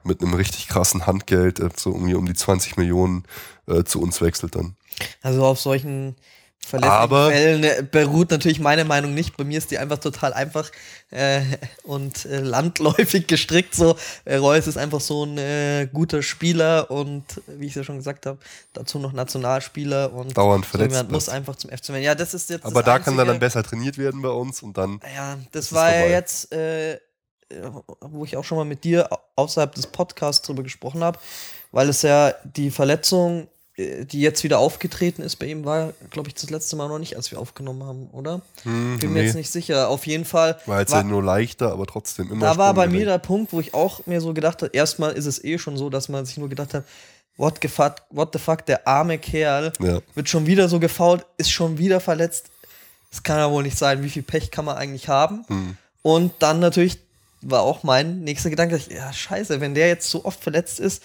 mit einem richtig krassen Handgeld äh, so irgendwie um die 20 Millionen äh, zu uns wechselt dann. Also auf solchen verlässlichen Fällen äh, beruht natürlich meine Meinung nicht. Bei mir ist die einfach total einfach äh, und äh, landläufig gestrickt. So, äh, Reus ist einfach so ein äh, guter Spieler und wie ich es ja schon gesagt habe, dazu noch Nationalspieler und dauernd verletzt. So muss einfach zum FC werden. Ja, das ist jetzt. Aber da Einzige. kann er dann besser trainiert werden bei uns und dann. Ja, das war ja jetzt, wo ich auch schon mal mit dir außerhalb des Podcasts drüber gesprochen habe, weil es ja die Verletzung die jetzt wieder aufgetreten ist bei ihm, war, glaube ich, das letzte Mal noch nicht, als wir aufgenommen haben, oder? Hm, Bin mir nee. jetzt nicht sicher. Auf jeden Fall. War jetzt war, ja nur leichter, aber trotzdem immer. Da war bei mir der Punkt, wo ich auch mir so gedacht habe, erstmal ist es eh schon so, dass man sich nur gedacht hat, what the fuck, what the fuck der arme Kerl ja. wird schon wieder so gefault, ist schon wieder verletzt. Das kann ja wohl nicht sein. Wie viel Pech kann man eigentlich haben? Hm. Und dann natürlich war auch mein nächster Gedanke, ja, scheiße, wenn der jetzt so oft verletzt ist,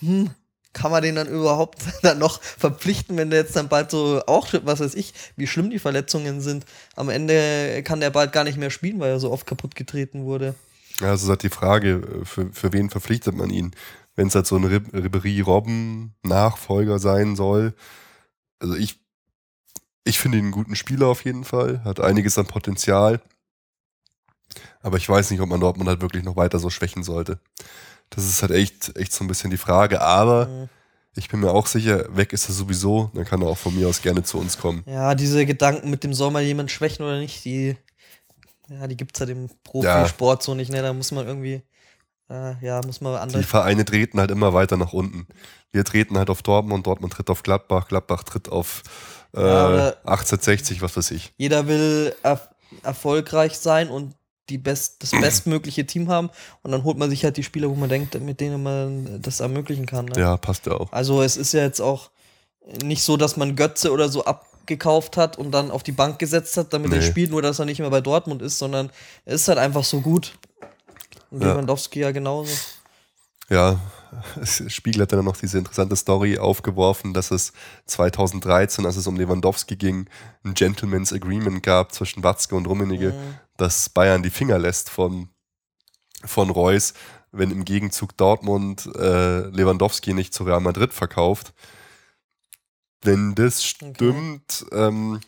hm, kann man den dann überhaupt (laughs) dann noch verpflichten, wenn der jetzt dann bald so auch, was weiß ich, wie schlimm die Verletzungen sind. Am Ende kann der bald gar nicht mehr spielen, weil er so oft kaputt getreten wurde. Ja, also ist halt die Frage, für, für wen verpflichtet man ihn? Wenn es halt so ein Ribery-Robben-Nachfolger sein soll. Also ich, ich finde ihn einen guten Spieler auf jeden Fall, hat einiges an Potenzial. Aber ich weiß nicht, ob man Dortmund halt wirklich noch weiter so schwächen sollte. Das ist halt echt, echt so ein bisschen die Frage. Aber mhm. ich bin mir auch sicher, weg ist er sowieso. Dann kann er auch von mir aus gerne zu uns kommen. Ja, diese Gedanken mit dem soll mal jemand schwächen oder nicht, die, ja, die gibt es halt im Profisport ja. so nicht. Ne? Da muss man irgendwie, äh, ja, muss man andere. Die Vereine treten halt immer weiter nach unten. Wir treten halt auf Dortmund, Dortmund tritt auf Gladbach, Gladbach tritt auf äh, ja, 1860, was weiß ich. Jeder will er erfolgreich sein und die best, das bestmögliche Team haben und dann holt man sich halt die Spieler, wo man denkt, mit denen man das ermöglichen kann. Ne? Ja, passt ja auch. Also es ist ja jetzt auch nicht so, dass man Götze oder so abgekauft hat und dann auf die Bank gesetzt hat, damit nee. er spielt, nur dass er nicht mehr bei Dortmund ist, sondern er ist halt einfach so gut. Und ja. Lewandowski ja genauso. Ja, Spiegel hat dann noch diese interessante Story aufgeworfen, dass es 2013, als es um Lewandowski ging, ein Gentleman's Agreement gab zwischen Watzke und Rummenigge, mhm. dass Bayern die Finger lässt von, von Reus, wenn im Gegenzug Dortmund äh, Lewandowski nicht zu Real Madrid verkauft. Wenn das stimmt, okay. ähm,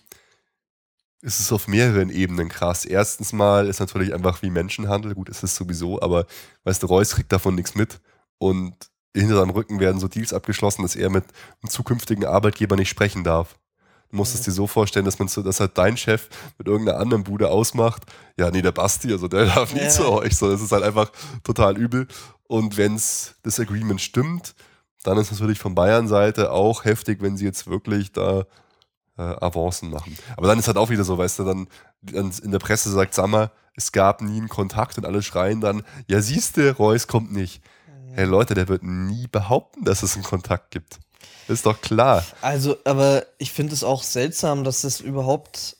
ist es auf mehreren Ebenen krass. Erstens mal ist natürlich einfach wie Menschenhandel, gut, ist es sowieso, aber weißt du, Reus kriegt davon nichts mit und hinter seinem Rücken werden so Deals abgeschlossen, dass er mit einem zukünftigen Arbeitgeber nicht sprechen darf. Du musst es dir so vorstellen, dass man so, dass halt dein Chef mit irgendeiner anderen Bude ausmacht. Ja, nee, der Basti, also der (laughs) darf nie ja. zu euch. So, das ist halt einfach total übel. Und wenn es das Agreement stimmt, dann ist natürlich von Bayern-Seite auch heftig, wenn sie jetzt wirklich da äh, Avancen machen. Aber dann ist halt auch wieder so, weißt du, dann, dann in der Presse sagt Sammer, es gab nie einen Kontakt und alle schreien dann, ja siehste, Reus kommt nicht. Hey Leute, der wird nie behaupten, dass es einen Kontakt gibt. Ist doch klar. Also, aber ich finde es auch seltsam, dass es überhaupt,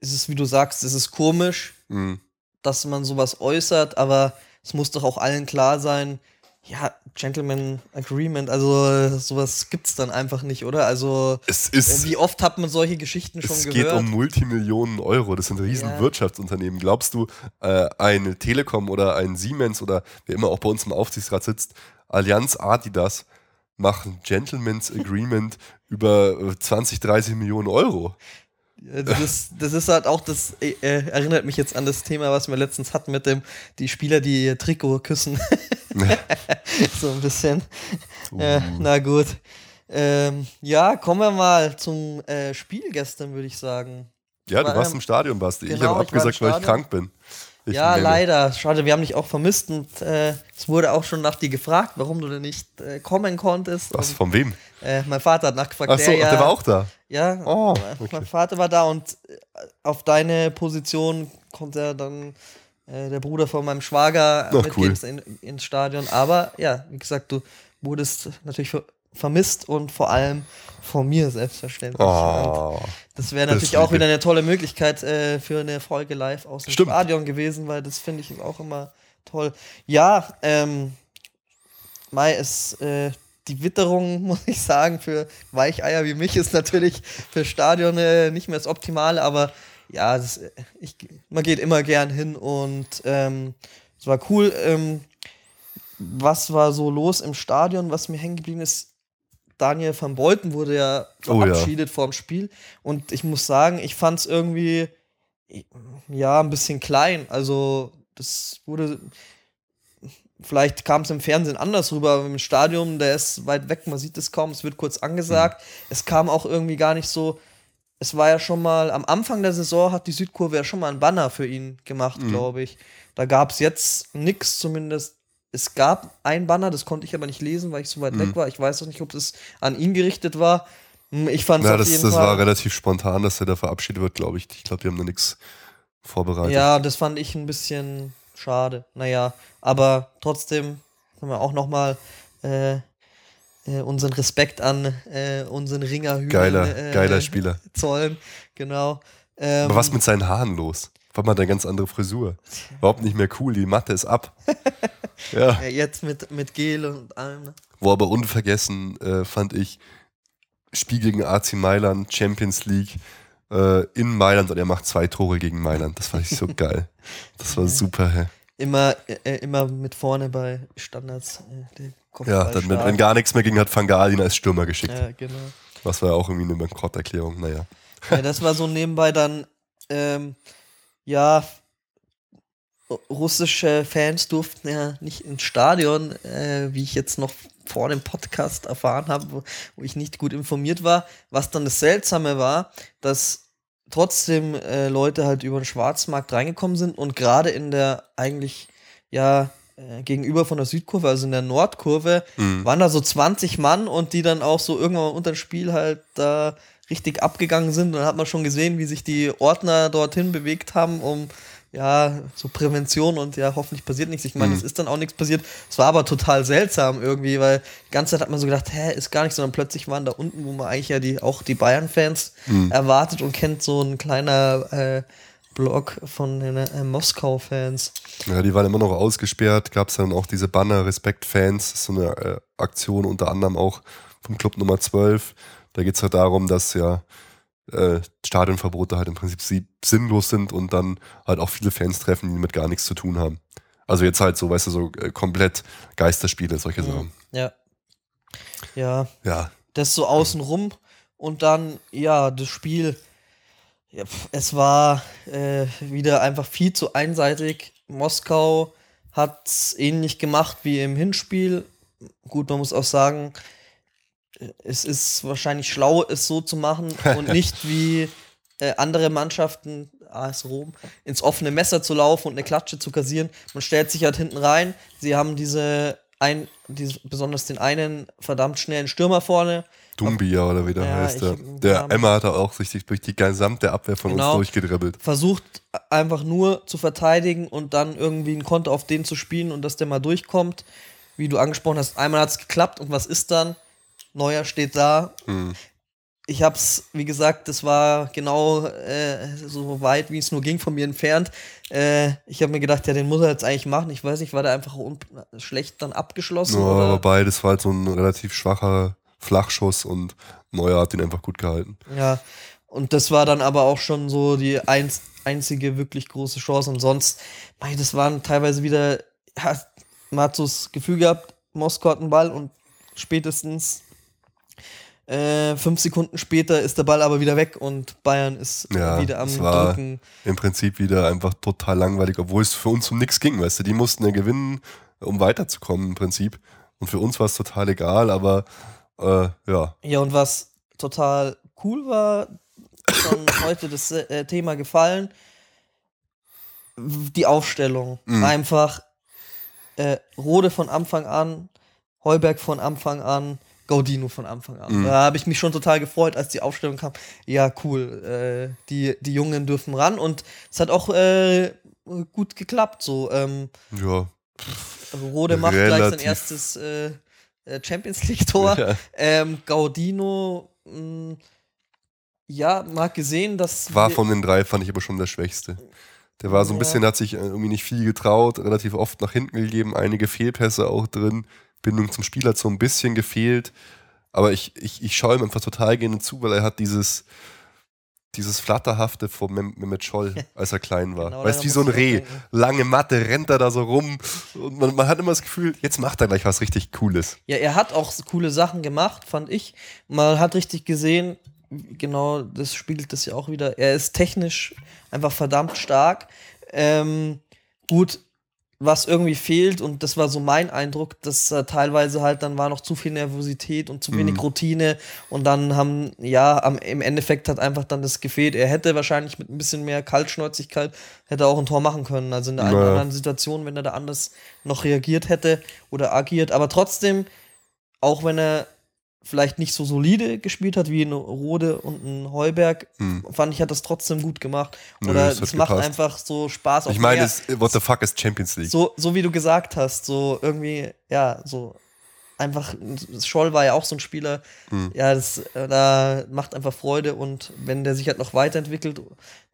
ist es, wie du sagst, es ist komisch, mhm. dass man sowas äußert, aber es muss doch auch allen klar sein, ja, Gentleman Agreement, also sowas gibt's dann einfach nicht, oder? Also es ist, wie oft hat man solche Geschichten schon gehört? Es geht um Multimillionen Euro, das sind riesen ja. Wirtschaftsunternehmen. Glaubst du, äh, eine Telekom oder ein Siemens oder wer immer auch bei uns im Aufsichtsrat sitzt, Allianz Adidas, machen Gentleman's Agreement über 20, 30 Millionen Euro? Das ist, das ist halt auch, das äh, erinnert mich jetzt an das Thema, was wir letztens hatten mit dem, die Spieler, die ihr Trikot küssen. (laughs) so ein bisschen. Äh, na gut. Ähm, ja, kommen wir mal zum äh, Spiel gestern, würde ich sagen. Ja, du War, warst ähm, im Stadion, Basti. ich genau, habe ich im abgesagt, weil ich krank bin. Ich ja, nehme. leider. Schade, wir haben dich auch vermisst und äh, es wurde auch schon nach dir gefragt, warum du denn nicht äh, kommen konntest. Was, Und, von wem? äh, mein Vater hat nachgefragt. Achso, der, ja, der war auch da. Ja, Oh, mein- okay. mein Vater war da und äh, auf deine Position konnte er dann äh, der Bruder von meinem Schwager äh, Ach, cool. in, ins Stadion. Aber ja, wie gesagt, du wurdest natürlich ver vermisst und vor allem von mir selbstverständlich. Oh. das wäre das natürlich auch liebe. wieder eine tolle Möglichkeit äh, für eine Folge live aus dem Stimmt. Stadion gewesen, weil das finde ich auch immer toll. Ja, ähm, Mai ist äh, die Witterung, (laughs) muss ich sagen, für Weicheier wie mich ist natürlich für Stadion äh, nicht mehr das Optimale, aber ja, das, äh, ich, man geht immer gern hin und ähm, es war cool. Ähm, was war so los im Stadion, was mir hängen geblieben ist? Daniel van Beuten wurde ja Oh ja. verabschiedet vor dem Spiel und ich muss sagen, ich fand es irgendwie ja ein bisschen klein. Also das wurde vielleicht kam es im Fernsehen anders rüber, aber im Stadion, der ist weit weg, man sieht es kaum, es wird kurz angesagt. Es kam auch irgendwie gar nicht so. Es war ja schon mal, am Anfang der Saison hat die Südkurve ja schon mal einen Banner für ihn gemacht, Mhm. glaube ich. Da gab es jetzt nichts, zumindest. Es gab ein Banner, das konnte ich aber nicht lesen, weil ich so weit Mhm. weg war. Ich weiß auch nicht, ob das an ihn gerichtet war. Hm, Ich fand es Ja, das, das war relativ spontan, dass er da verabschiedet wird, glaube ich. Ich glaube, die haben da nichts vorbereitet. Ja, das fand ich ein bisschen schade. Naja, aber trotzdem können wir auch nochmal äh, äh, unseren Respekt an äh, unseren Ringer Hühn, Geiler, äh, geiler Spieler. zollen. Genau. Ähm, Aber was mit seinen Haaren los? War mal eine ganz andere Frisur. Überhaupt nicht mehr cool, die Matte ist ab. (laughs) ja. äh, jetzt mit, mit Gel und allem. ne? Wo aber unvergessen äh, fand ich Spiel gegen AC Mailand, Champions League äh, in Mailand und er macht zwei Tore gegen Mailand. Das fand ich so (laughs) geil. Das war super. Hä? Immer, äh, immer mit vorne bei Standards. Der Ja, dann, wenn, wenn gar nichts mehr ging, hat ihn als Stürmer geschickt. Ja, genau. Was war ja auch irgendwie eine Bankrotterklärung. Naja. Ja, das war so nebenbei dann, ähm, ja, russische Fans durften ja nicht ins Stadion, äh, wie ich jetzt noch vor dem Podcast erfahren habe, wo, wo ich nicht gut informiert war. Was dann das Seltsame war, dass trotzdem äh, Leute halt über den Schwarzmarkt reingekommen sind und gerade in der eigentlich, ja, äh, gegenüber von der Südkurve, also in der Nordkurve, Mhm. waren da so 20 Mann und die dann auch so irgendwann unter dem Spiel halt da richtig abgegangen sind. Und dann hat man schon gesehen, wie sich die Ordner dorthin bewegt haben, um ja, so Prävention und ja, hoffentlich passiert nichts. Ich meine, Mhm. es ist dann auch nichts passiert. Es war aber total seltsam irgendwie, weil die ganze Zeit hat man so gedacht, hä, ist gar nichts, sondern plötzlich waren da unten, wo man eigentlich ja die, auch die Bayern-Fans Mhm. erwartet und kennt, so ein kleiner äh, Blog von den äh, Moskau-Fans. Ja, die waren immer noch ausgesperrt. Gab es dann auch diese Banner Respekt-Fans. Das ist so eine äh, Aktion unter anderem auch vom Club Nummer 12. Da geht es halt darum, dass ja äh, Stadionverbote halt im Prinzip sie- sinnlos sind und dann halt auch viele Fans treffen, die mit gar nichts zu tun haben. Also jetzt halt so, weißt du, so äh, komplett Geisterspiele, solche Sachen. Ja. Ja, Ja, das so außenrum und dann, ja, das Spiel, ja, es war äh, wieder einfach viel zu einseitig. Moskau hat es ähnlich gemacht wie im Hinspiel. Gut, man muss auch sagen, es ist wahrscheinlich schlau, es so zu machen (laughs) und nicht wie äh, andere Mannschaften, AS Rom, ins offene Messer zu laufen und eine Klatsche zu kassieren. Man stellt sich halt hinten rein. Sie haben diese, ein, diese besonders den einen verdammt schnellen Stürmer vorne. Dumbia oder wie der Ja, heißt. Der, der Emma hat auch sich durch die gesamte Abwehr von Genau. uns durchgedribbelt. versucht einfach nur zu verteidigen und dann irgendwie ein Konto auf den zu spielen und dass der mal durchkommt. Wie du angesprochen hast, einmal hat es geklappt und was ist dann? Neuer steht da. Hm. Ich hab's, wie gesagt, das war genau äh, so weit, wie es nur ging von mir entfernt. Äh, ich habe mir gedacht, ja, den muss er jetzt eigentlich machen. Ich weiß nicht, war der einfach schlecht dann abgeschlossen? Ja, oder? wobei, das war halt so ein relativ schwacher Flachschuss und Neuer hat ihn einfach gut gehalten. Ja, und das war dann aber auch schon so die einz einzige wirklich große Chance. Und sonst, mei, das waren teilweise wieder, hat das Gefühl gehabt, Moskau hat einen Ball und spätestens äh, fünf Sekunden später ist der Ball aber wieder weg und Bayern ist Ja, wieder am es war- Drücken. Im Prinzip wieder einfach total langweilig, obwohl es für uns um nichts ging, weißt du. Die mussten ja gewinnen, um weiterzukommen im Prinzip. Und für uns war es total egal, aber äh, ja. Ja, und was total cool war, schon (coughs) heute das äh, Thema gefallen, die Aufstellung. Mhm. Einfach äh, Rode von Anfang an, Heuberg von Anfang an, Gaudino von Anfang an. Mhm. Da habe ich mich schon total gefreut, als die Aufstellung kam. Ja, cool. Äh, die, die Jungen dürfen ran und es hat auch äh, gut geklappt. So, ähm, Ja. also Rode macht gleich sein Relativ. erstes äh, Champions League-Tor. Ja. Ähm, Gaudino, mh, ja, mal gesehen, dass. War von den drei, fand ich aber schon der Schwächste. Der war so ein Ja. bisschen, hat sich äh, irgendwie nicht viel getraut, relativ oft nach hinten gegeben, einige Fehlpässe auch drin. Bindung zum Spiel hat so ein bisschen gefehlt. Aber ich, ich, ich schaue ihm einfach total gerne zu, weil er hat dieses, dieses Flatterhafte von Mehmet Scholl, als er klein war. Genau, weißt du, wie so ein Reh. Lange Matte, rennt er da so rum. Und man, man hat immer das Gefühl, jetzt macht er gleich was richtig Cooles. Ja, er hat auch so coole Sachen gemacht, fand ich. Man hat richtig gesehen, genau, das spiegelt das ja auch wieder. Er ist technisch einfach verdammt stark. Ähm, gut, was irgendwie fehlt, und das war so mein Eindruck, dass äh, teilweise halt dann war noch zu viel Nervosität und zu wenig Mhm. Routine und dann haben, ja, am, im Endeffekt hat einfach dann das gefehlt. Er hätte wahrscheinlich mit ein bisschen mehr Kaltschnäuzigkeit hätte auch ein Tor machen können. Also in der einen oder anderen Situation, wenn er da anders noch reagiert hätte oder agiert. Aber trotzdem, auch wenn er vielleicht nicht so solide gespielt hat wie ein Rode und ein Heuberg, Hm. fand ich, hat das trotzdem gut gemacht. Oder es macht gepasst. einfach so Spaß auf Ich meine, es- what the fuck ist Champions League? so, so wie du gesagt hast, so irgendwie, ja, so einfach, Scholl war ja auch so ein Spieler, Hm. ja, das äh, da macht einfach Freude und wenn der sich halt noch weiterentwickelt,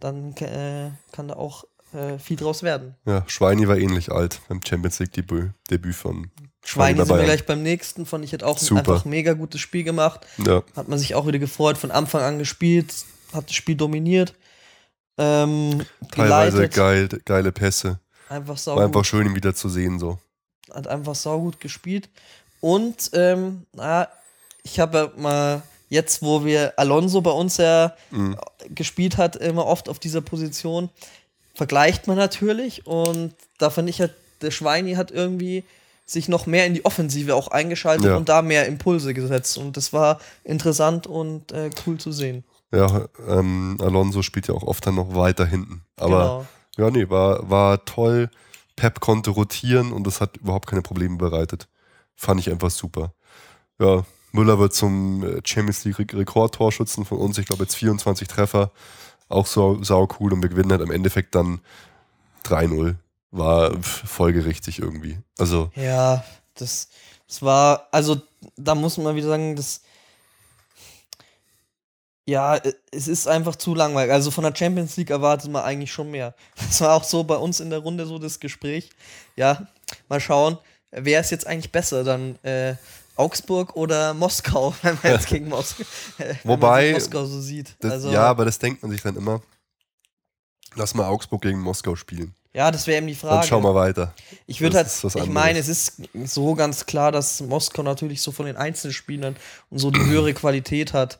dann äh, kann da auch äh, viel draus werden. Ja, Schweini war ähnlich alt beim Champions League Debüt, Debüt von Schweine bei sind wir gleich beim nächsten, fand ich hat auch Super. einfach ein mega gutes Spiel gemacht. Ja, Hat man sich auch wieder gefreut, von Anfang an gespielt, hat das Spiel dominiert. Ähm, teilweise geil, geile Pässe. einfach War saugut, einfach schön, ihn wieder zu sehen so. hat einfach saugut gespielt. Und ähm, na, ich habe ja mal jetzt, wo wir Alonso bei uns ja Mhm. gespielt hat, immer oft auf dieser Position, vergleicht man natürlich. Und da fand ich halt, der Schweini hat irgendwie sich noch mehr in die Offensive auch eingeschaltet Ja. und da mehr Impulse gesetzt. Und das war interessant und äh, cool zu sehen. Ja, ähm, Alonso spielt ja auch oft dann noch weiter hinten. Aber genau. ja, nee, war, war toll. Pep konnte rotieren und das hat überhaupt keine Probleme bereitet. Fand ich einfach super. Ja, Müller wird zum äh, Champions League Re- Rekordtorschützen von uns. Ich glaube jetzt 24 Treffer. Auch so sau cool und wir gewinnen halt im Endeffekt dann 3-0. War folgerichtig irgendwie. Also, Ja, das, das war, also da muss man wieder sagen, das. Ja, es ist einfach zu langweilig. Also von der Champions League erwartet man eigentlich schon mehr. (laughs) Das war auch so bei uns in der Runde so das Gespräch. Ja, mal schauen, wer ist jetzt eigentlich besser? Dann äh, Augsburg oder Moskau, (laughs) wenn man jetzt gegen Moskau, äh, Wobei, man Moskau so sieht. das, also, ja, aber das denkt man sich dann immer. Lass mal Augsburg gegen Moskau spielen. Ja, das wäre eben die Frage. Dann schau mal weiter. Ich würde halt, ich meine, es ist so ganz klar, dass Moskau natürlich so von den Einzelspielern und so die (clears throat) höhere Qualität hat.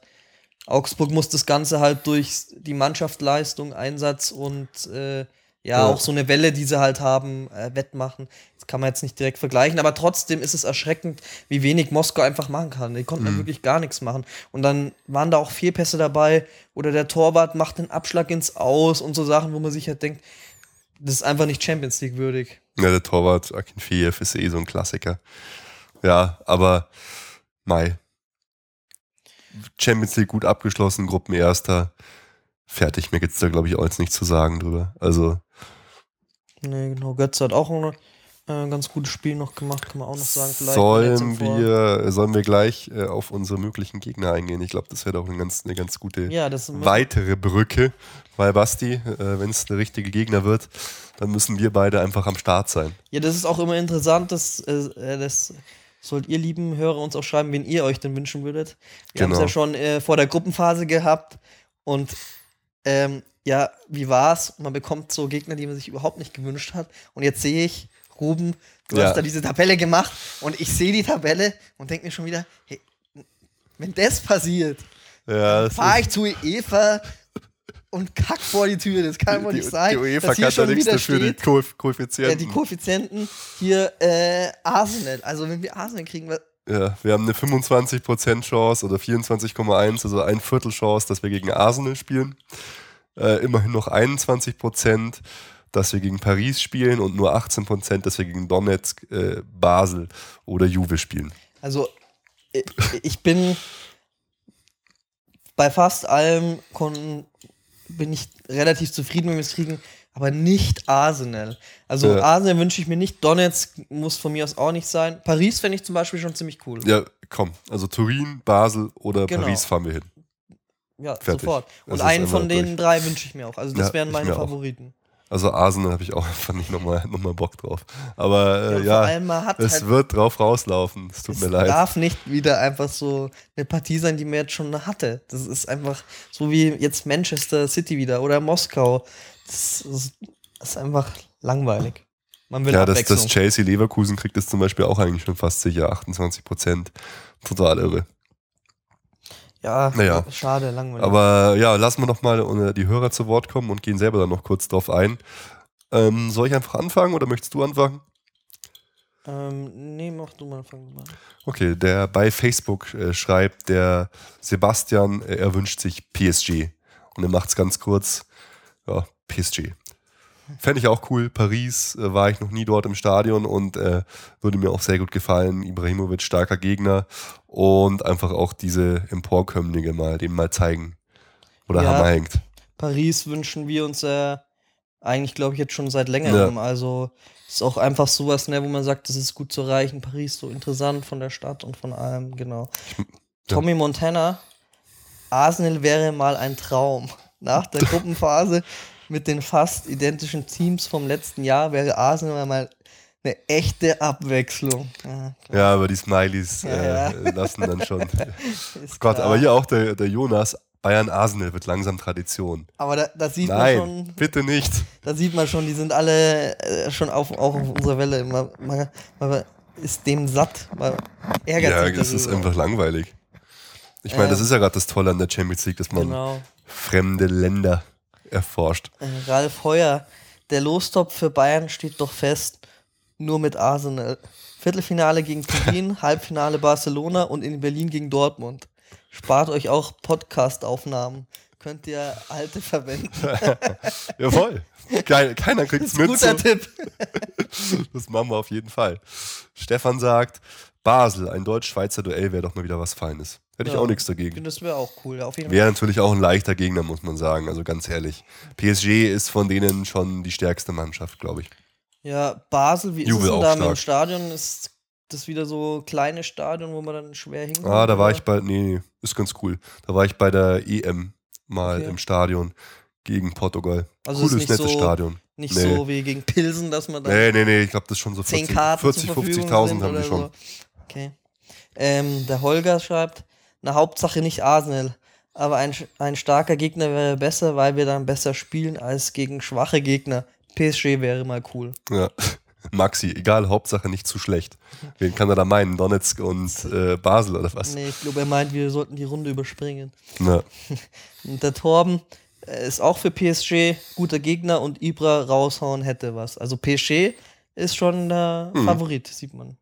Augsburg muss das Ganze halt durch die Mannschaftsleistung, Einsatz und äh, ja, Ja. auch so eine Welle, die sie halt haben, äh, wettmachen. Das kann man jetzt nicht direkt vergleichen, aber trotzdem ist es erschreckend, wie wenig Moskau einfach machen kann. Die konnten Mhm. halt wirklich gar nichts machen. Und dann waren da auch Fehlpässe dabei oder der Torwart macht einen Abschlag ins Aus und so Sachen, wo man sich halt denkt, das ist einfach nicht Champions League würdig. Ja, der Torwart Akinfeev ist eh so ein Klassiker. Ja, aber Mai. Champions League gut abgeschlossen, Gruppenerster. Fertig, mir gibt's da glaube ich auch jetzt nichts zu sagen drüber. Also Nee, genau. Götze hat auch äh, ganz gutes Spiel noch gemacht, kann man auch noch sagen. Vielleicht sollen wir, sollen wir gleich äh, auf unsere möglichen Gegner eingehen? Ich glaube, das wäre doch eine ganz, eine ganz gute Ja, weitere Brücke. Weil Basti, äh, wenn es der richtige Gegner wird, dann müssen wir beide einfach am Start sein. Ja, das ist auch immer interessant, dass, äh, das sollt ihr lieben Hörer uns auch schreiben, wen ihr euch denn wünschen würdet. Wir haben es Genau. ja schon äh, vor der Gruppenphase gehabt und ähm, ja, wie war's? Man bekommt so Gegner, die man sich überhaupt nicht gewünscht hat. Und jetzt sehe ich, Ruben, du Ja. hast da diese Tabelle gemacht und ich sehe die Tabelle und denke mir schon wieder, hey, wenn das passiert, Ja, fahre ich zu Eva und kackt vor die Tür. Das kann wohl nicht sein. Die UEFA dass hier kann da schon nichts wieder dafür, die Ko äh, Koeffizienten. die Koeffizienten hier äh, Arsenal. Also wenn wir Arsenal kriegen, was- ja, wir haben eine 25% Chance oder 24,1, also ein Viertel Chance, dass wir gegen Arsenal spielen. Äh, immerhin noch 21%, dass wir gegen Paris spielen und nur 18%, dass wir gegen Donetsk, äh, Basel oder Juve spielen. also äh, ich bin bei fast allem kon bin ich relativ zufrieden, wenn wir es kriegen, aber nicht Arsenal. Also Ja. Arsenal wünsche ich mir nicht. Donetsk muss von mir aus auch nicht sein. Paris fände ich zum Beispiel schon ziemlich cool. Ja, komm, also Turin, Basel oder Genau. Paris fahren wir hin. Ja, Fertig. sofort. Und einen von den durch. drei wünsche ich mir auch. Also das Ja, wären meine mir auch. Also Arsenal habe ich auch (laughs) einfach nicht nochmal noch mal Bock drauf. Aber Ja, äh, ja, hat es halt- wird drauf rauslaufen. Es tut Es mir leid. darf nicht wieder einfach so eine Partie sein, die man jetzt schon hatte. Das ist einfach so wie jetzt Manchester City wieder oder Moskau. Das ist, das ist einfach langweilig. Man will Ja, das, Abwechslung. das Chelsea Leverkusen kriegt das zum Beispiel auch eigentlich schon fast sicher, 28 Prozent. Total irre. Ja, Naja. schade, langweilig. Aber ja, lassen wir noch mal äh, die Hörer zu Wort kommen und gehen selber dann noch kurz drauf ein. Ähm, soll ich einfach anfangen oder möchtest du anfangen? ähm, nee, mach du mal, fang du mal. an. Okay, der bei Facebook äh, schreibt, der Sebastian, äh, er wünscht sich PSG. Und er macht es ganz kurz. Ja, PSG. Fände ich auch cool. Paris äh, war ich noch nie dort im Stadion und äh, würde mir auch sehr gut gefallen. Ibrahimovic, starker Gegner. Und einfach auch diese Emporkömmlinge mal, dem mal zeigen, wo der Ja. Hammer hängt. Paris wünschen wir uns äh, eigentlich, glaube ich, jetzt schon seit längerem. Also ist auch einfach sowas, ne, wo man sagt, das ist gut zu erreichen. Paris so interessant von der Stadt und von allem, genau. Tommy Montana, Arsenal wäre mal ein Traum. Nach der (laughs) Gruppenphase mit den fast identischen Teams vom letzten Jahr wäre Arsenal mal eine echte Abwechslung. Ja. Ja, aber die Smileys Ja, äh, ja. lassen dann schon. (laughs) Ist Gott, klar. aber hier auch der, der Jonas. Bayern Arsenal wird langsam Tradition. Aber da, da sieht man Nein, schon, bitte nicht. da sieht man schon, die sind alle äh, schon auf, auch auf unserer Welle. Man, man, man ist dem satt. Man ärgert Ja, sich das ist darüber. einfach langweilig. Ich meine, Ähm, das ist ja gerade das Tolle an der Champions League, dass man Genau. fremde Länder erforscht. Äh, Ralf Heuer, der Lostop für Bayern steht doch fest, nur mit Arsenal. Viertelfinale gegen (laughs) Turin, Halbfinale Barcelona und in Berlin gegen Dortmund. Spart euch auch Podcast-Aufnahmen. Könnt ihr alte verwenden. (laughs) Jawohl. Kein, keiner kriegt es mit. guter. Tipp. (laughs) Das machen wir auf jeden Fall. Stefan sagt, Basel, ein Deutsch-Schweizer Duell wäre doch mal wieder was Feines. Hätte ich Ja. auch nichts dagegen. Das wäre auch cool. Auf jeden Fall. Wäre natürlich auch ein leichter Gegner, muss man sagen. Also ganz ehrlich. PSG ist von denen schon die stärkste Mannschaft, glaube ich. Ja, Basel, wie ist Juve es denn da mit dem stark. Stadion? Ist das wieder so kleine Stadion, wo man dann schwer hinkommt? Ah, da war oder? ich bei, nee, nee, ist ganz cool. Da war ich bei der EM mal Okay. im Stadion gegen Portugal. Also Cooles, ist nicht nettes so- Stadion. Nicht nee. so wie gegen Pilsen, dass man dann Nee, nee, nee, ich glaube, das ist schon so 10 40, Karten 40 zur Verfügung 50.000 sind haben die schon. So. Okay. Ähm, der Holger schreibt, na Hauptsache nicht Arsenal, aber ein, ein starker Gegner wäre besser, weil wir dann besser spielen als gegen schwache Gegner. PSG wäre mal cool. Ja. (laughs) Maxi, egal, Hauptsache nicht zu schlecht. Wen kann er da meinen? Donetsk und äh, Basel oder was? Nee, ich glaube, er meint, wir sollten die Runde überspringen. Ja. (laughs) Und der Torben äh, ist auch für PSG guter Gegner und Ibra raushauen hätte was. Also PSG ist schon der Hm. Favorit, sieht man.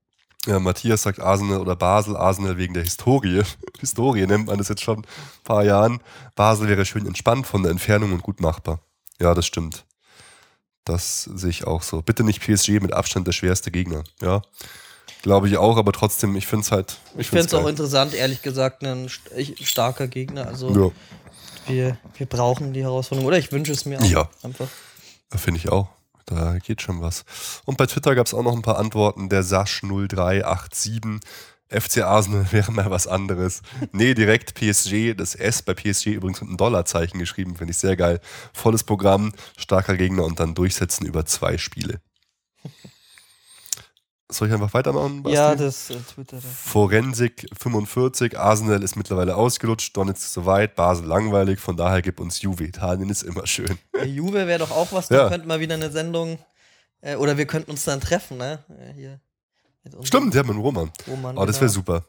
Ja, Matthias sagt Arsenal oder Basel, Arsenal wegen der Historie. (laughs) Historie nennt man das jetzt schon ein paar Jahren. Basel wäre schön entspannt von der Entfernung und gut machbar. Ja, das stimmt. Das sehe ich auch so. Bitte nicht PSG mit Abstand der schwerste Gegner. Ja, glaube ich auch, aber trotzdem, ich finde es halt. Ich finde es auch interessant, ehrlich gesagt, ein st- ich- starker Gegner. Also Ja, wir, wir brauchen die Herausforderung. Oder ich wünsche es mir auch Ja. einfach. finde ich auch. Da geht schon was. Und bei Twitter gab es auch noch ein paar Antworten. Der Sasch0387. FC Arsenal (laughs) wäre mal was anderes. Nee, direkt PSG. Das S bei PSG übrigens mit einem Dollarzeichen geschrieben. Finde ich sehr geil. Volles Programm, starker Gegner und dann durchsetzen über zwei Spiele. Soll ich einfach weitermachen? Basti? Ja, das äh, Twitter. Forensik 45, Arsenal ist mittlerweile ausgelutscht, Donetsk ist soweit, Basel langweilig, von daher gibt uns Juve. Italien ist immer schön. Der Juve wäre doch auch was, Ja. da könnten wir wieder eine Sendung. Äh, oder wir könnten uns dann treffen, ne? Äh, hier. Stimmt, ja, mit Roman. Roman, Oh, das wäre genau. super.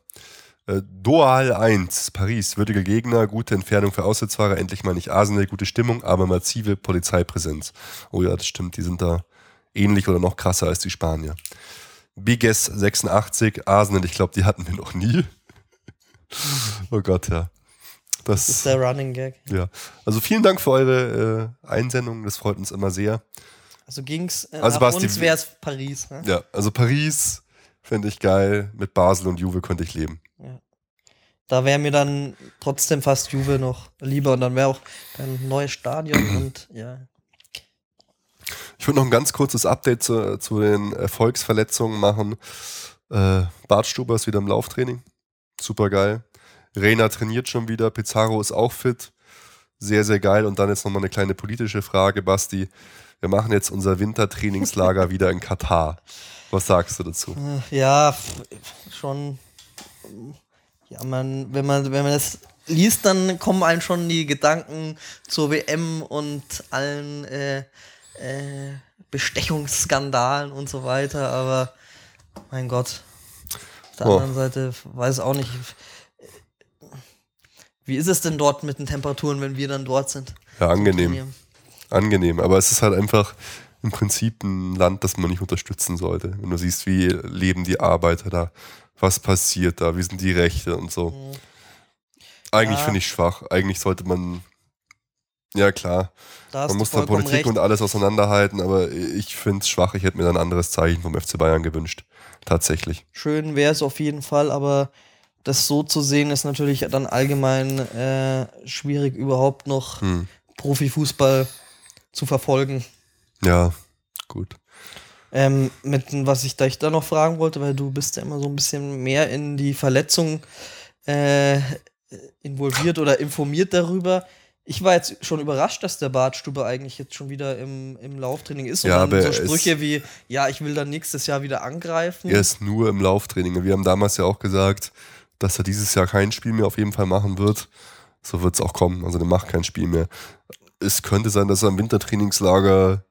Äh, Doal 1, Paris, würdige Gegner, gute Entfernung für Auswärtsfahrer, endlich mal nicht Arsenal, gute Stimmung, aber massive Polizeipräsenz. Oh ja, das stimmt, die sind da ähnlich oder noch krasser als die Spanier. Biges 86, Arsenal, ich glaube, die hatten wir noch nie. oh Gott, ja. Das, Das ist der Running Gag. ja. Also vielen Dank für eure äh, Einsendung, das freut uns immer sehr. Also ging's äh, Also nach uns wäre es Paris. Ne? Ja, also Paris fände ich geil, mit Basel und Juve könnte ich leben. Da wäre mir dann trotzdem fast Juve noch lieber und dann wäre auch ein neues Stadion und ja. Ich würde noch ein ganz kurzes Update zu, zu den Erfolgsverletzungen machen. Äh, Bartstuber ist wieder im Lauftraining. Super geil. Reina trainiert schon wieder. Pizarro ist auch fit. Sehr, sehr geil. Und dann jetzt nochmal eine kleine politische Frage, Basti. Wir machen jetzt unser Wintertrainingslager (laughs) wieder in Katar. Was sagst du dazu? Äh, Ja, schon. Ja, man, wenn man, wenn man das liest, dann kommen einem schon die Gedanken zur WM und allen äh, äh, Bestechungsskandalen und so weiter, aber mein Gott. Auf der Oh. anderen Seite weiß auch nicht. Wie ist es denn dort mit den Temperaturen, wenn wir dann dort sind? Ja, angenehm. Angenehm. Aber es ist halt einfach im Prinzip ein Land, das man nicht unterstützen sollte. Wenn du siehst, wie leben die Arbeiter da, was passiert da, wie sind die Rechte und so. Mhm. Eigentlich Ja. finde ich schwach. Eigentlich sollte man, ja klar, Da man muss da Politik recht. und alles auseinanderhalten, aber ich finde es schwach. Ich hätte mir ein anderes Zeichen vom FC Bayern gewünscht. Tatsächlich. Schön wäre es auf jeden Fall, aber das so zu sehen ist natürlich dann allgemein äh, schwierig, überhaupt noch Hm. Profifußball zu verfolgen. Ja, gut. Ähm, mit was ich dich da noch fragen wollte, weil du bist ja immer so ein bisschen mehr in die Verletzung äh, involviert oder informiert darüber. Ich war jetzt schon überrascht, dass der Bartstube eigentlich jetzt schon wieder im, im Lauftraining ist und Ja, dann aber so Sprüche wie, ja, ich will dann nächstes Jahr wieder angreifen. Er ist nur im Lauftraining. Wir haben damals ja auch gesagt, dass er dieses Jahr kein Spiel mehr auf jeden Fall machen wird. So wird es auch kommen. Also der macht kein Spiel mehr. Es könnte sein, dass er im Wintertrainingslager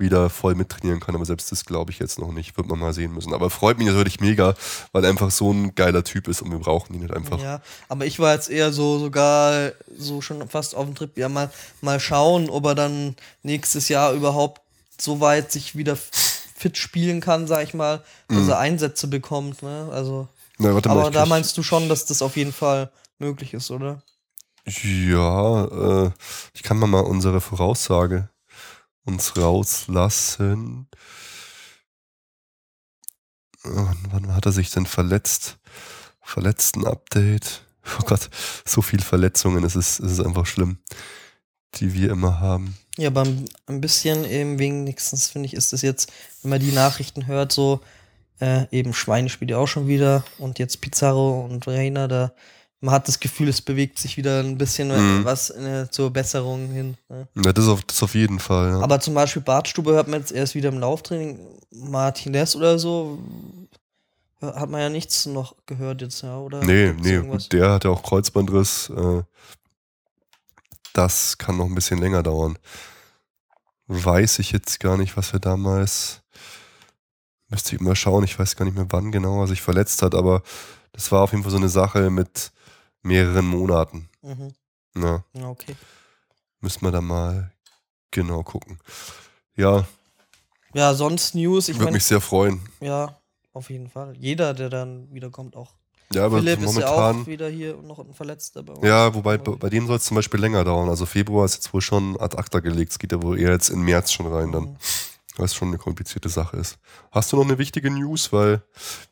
wieder voll mittrainieren kann, aber selbst das glaube ich jetzt noch nicht. Wird man mal sehen müssen. Aber freut mich natürlich mega, weil er einfach so ein geiler Typ ist und wir brauchen ihn nicht einfach. Ja, aber ich war jetzt eher so sogar so schon fast auf dem Trip, ja mal mal schauen, ob er dann nächstes Jahr überhaupt so weit sich wieder fit spielen kann, sag ich mal, dass Mhm. er Einsätze bekommt, ne? Also, Na, warte mal, aber da meinst du schon, dass das auf jeden Fall möglich ist, oder? Ja, äh, ich kann mal mal unsere Voraussage uns rauslassen. Äh, Wann hat er sich denn verletzt? Verletzten-Update. Oh Gott, so viel Verletzungen, es ist, es ist einfach schlimm, die wir immer haben. Ja, aber ein ein bisschen eben wenigstens finde ich, ist es jetzt, wenn man die Nachrichten hört, so äh, eben Schweine spielt ja auch schon wieder und jetzt Pizarro und Reina, da man hat das Gefühl, es bewegt sich wieder ein bisschen Mhm. was äh, zur Besserung hin. Ne? Ja, das auf, das auf jeden Fall. Ja. Aber zum Beispiel Bartstube hört man jetzt erst wieder im Lauftraining. Martinez oder so hat man ja nichts noch gehört jetzt, ja, oder? nee, nee, irgendwas? der hat ja auch Kreuzbandriss. Äh, das kann noch ein bisschen länger dauern. Weiß ich jetzt gar nicht, was wir damals. Müsste ich mal schauen, ich weiß gar nicht mehr, wann genau er sich verletzt hat, aber das war auf jeden Fall so eine Sache mit mehreren Monaten. Mhm. Ja, okay. müssen wir da mal genau gucken. Ja, Ja, sonst News, ich würde mich sehr freuen. ja, auf jeden Fall. Jeder, der dann wiederkommt, auch. Ja, aber Philipp ist ja momentan. auch wieder hier und noch ein Verletzter bei uns. Ja, wobei bei, bei dem soll es zum Beispiel länger dauern. Also Februar ist jetzt wohl schon ad acta gelegt. Es geht ja wohl eher jetzt in März schon rein dann. Mhm. Weil es schon eine komplizierte Sache ist. Hast du noch eine wichtige News? Weil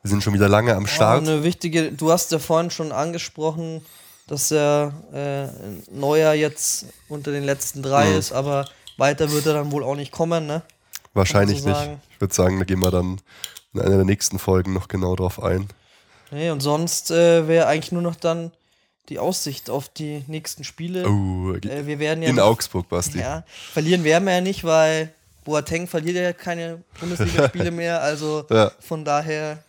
wir sind schon wieder lange am Start. Oh, eine wichtige, du hast ja vorhin schon angesprochen, dass der äh, Neuer jetzt unter den letzten drei Mhm. ist, aber weiter wird er dann wohl auch nicht kommen, ne? Wahrscheinlich so nicht. Ich würde sagen, da gehen wir dann in einer der nächsten Folgen noch genau drauf ein. Nee, und sonst äh, wäre eigentlich nur noch dann die Aussicht auf die nächsten Spiele. Oh, Äh, wir werden ja in nicht- Augsburg, Basti. Ja, verlieren werden wir ja nicht, weil Boateng verliert ja keine Bundesligaspiele (laughs) mehr, also Ja. von daher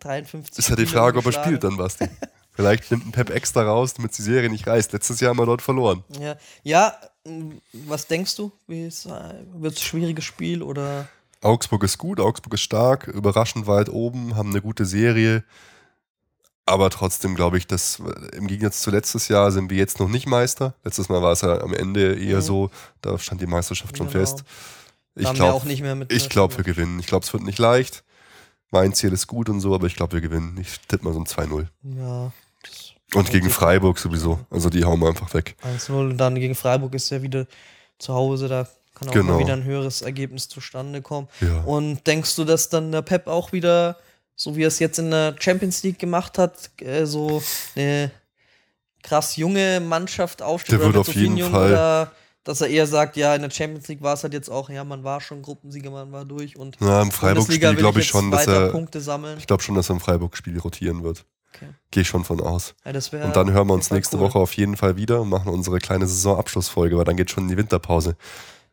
53 Ist ja die Frage, ob er spielt dann, Basti. (laughs) Vielleicht nimmt ein Pep extra raus, damit die Serie nicht reißt. Letztes Jahr haben wir dort verloren. Ja, ja was denkst du? Wird es ein schwieriges Spiel oder? Augsburg ist gut, Augsburg ist stark, überraschend weit oben, haben eine gute Serie. Aber trotzdem glaube ich, dass äh, im Gegensatz zu letztes Jahr sind wir jetzt noch nicht Meister. Letztes Mal war es ja am Ende eher Mhm. so, da stand die Meisterschaft schon Genau. fest. Ich glaube, nicht mehr mit. ich glaub, wir gewinnen. Ich glaube, es wird nicht leicht. Mein Ziel ist gut und so, aber ich glaube, wir gewinnen. Ich tippe mal so ein 2-0. Ja. Und gegen. Freiburg sowieso. Also die hauen wir einfach weg. 1-0 und dann gegen Freiburg ist ja wieder zu Hause, da kann auch Genau. mal wieder ein höheres Ergebnis zustande kommen. Ja. Und denkst du, dass dann der Pep auch wieder, so wie er es jetzt in der Champions League gemacht hat, äh, so eine krass junge Mannschaft aufstellt? Der wird auf jeden Fall- Oder dass er eher sagt, ja, in der Champions League war es halt jetzt auch, ja, man war schon Gruppensieger, man war durch und Ja, im Freiburg-Spiel glaube ich jetzt schon, dass er. Punkte sammeln. Ich glaube schon, dass er im Freiburg-Spiel rotieren wird. Okay. Gehe ich schon von aus. Ja, Und dann hören wir uns nächste cool. Woche auf jeden Fall wieder und machen unsere kleine Saisonabschlussfolge, weil dann geht schon in die Winterpause.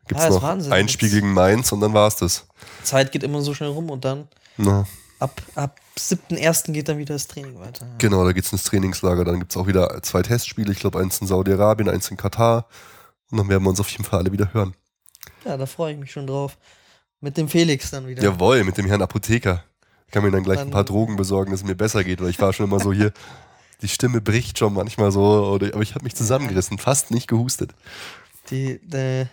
Gibt es Ah, ist noch Wahnsinn. ein Spiel gegen Mainz und dann war es das. Zeit geht immer so schnell rum und dann Na, ab, ab 7.1. geht dann wieder das Training weiter. genau, da geht es ins Trainingslager. Dann gibt es auch wieder zwei Testspiele. Ich glaube, eins in Saudi-Arabien, eins in Katar. Und dann werden wir uns auf jeden Fall alle wieder hören. Ja, da freue ich mich schon drauf. Mit dem Felix dann wieder. Jawohl, mit dem Herrn Apotheker. Ich kann mir dann gleich ein Dann- paar Drogen besorgen, dass es mir besser geht, weil ich war schon immer so hier. (laughs) Die Stimme bricht schon manchmal so, oder, aber ich habe mich zusammengerissen, fast nicht gehustet. Die, die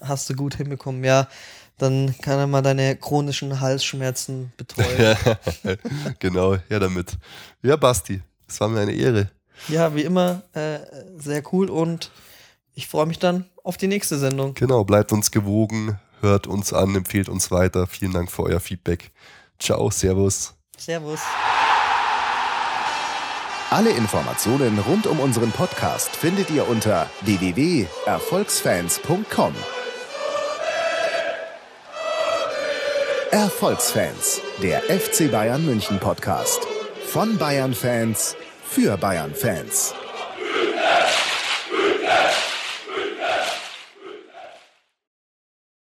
hast du gut hinbekommen. Ja, dann kann er mal deine chronischen Halsschmerzen betreuen. ja. (laughs) Ja, genau, ja damit. Ja, Basti, es war mir eine Ehre. wie immer, äh, sehr cool und ich freue mich dann auf die nächste Sendung. Genau, bleibt uns gewogen, hört uns an, empfehlt uns weiter. Vielen Dank für euer Feedback. Ciao, Servus. Servus. Alle Informationen rund um unseren Podcast findet ihr unter www.erfolgsfans.com. Erfolgsfans, der FC Bayern München Podcast. Von Bayern Fans für Bayern Fans.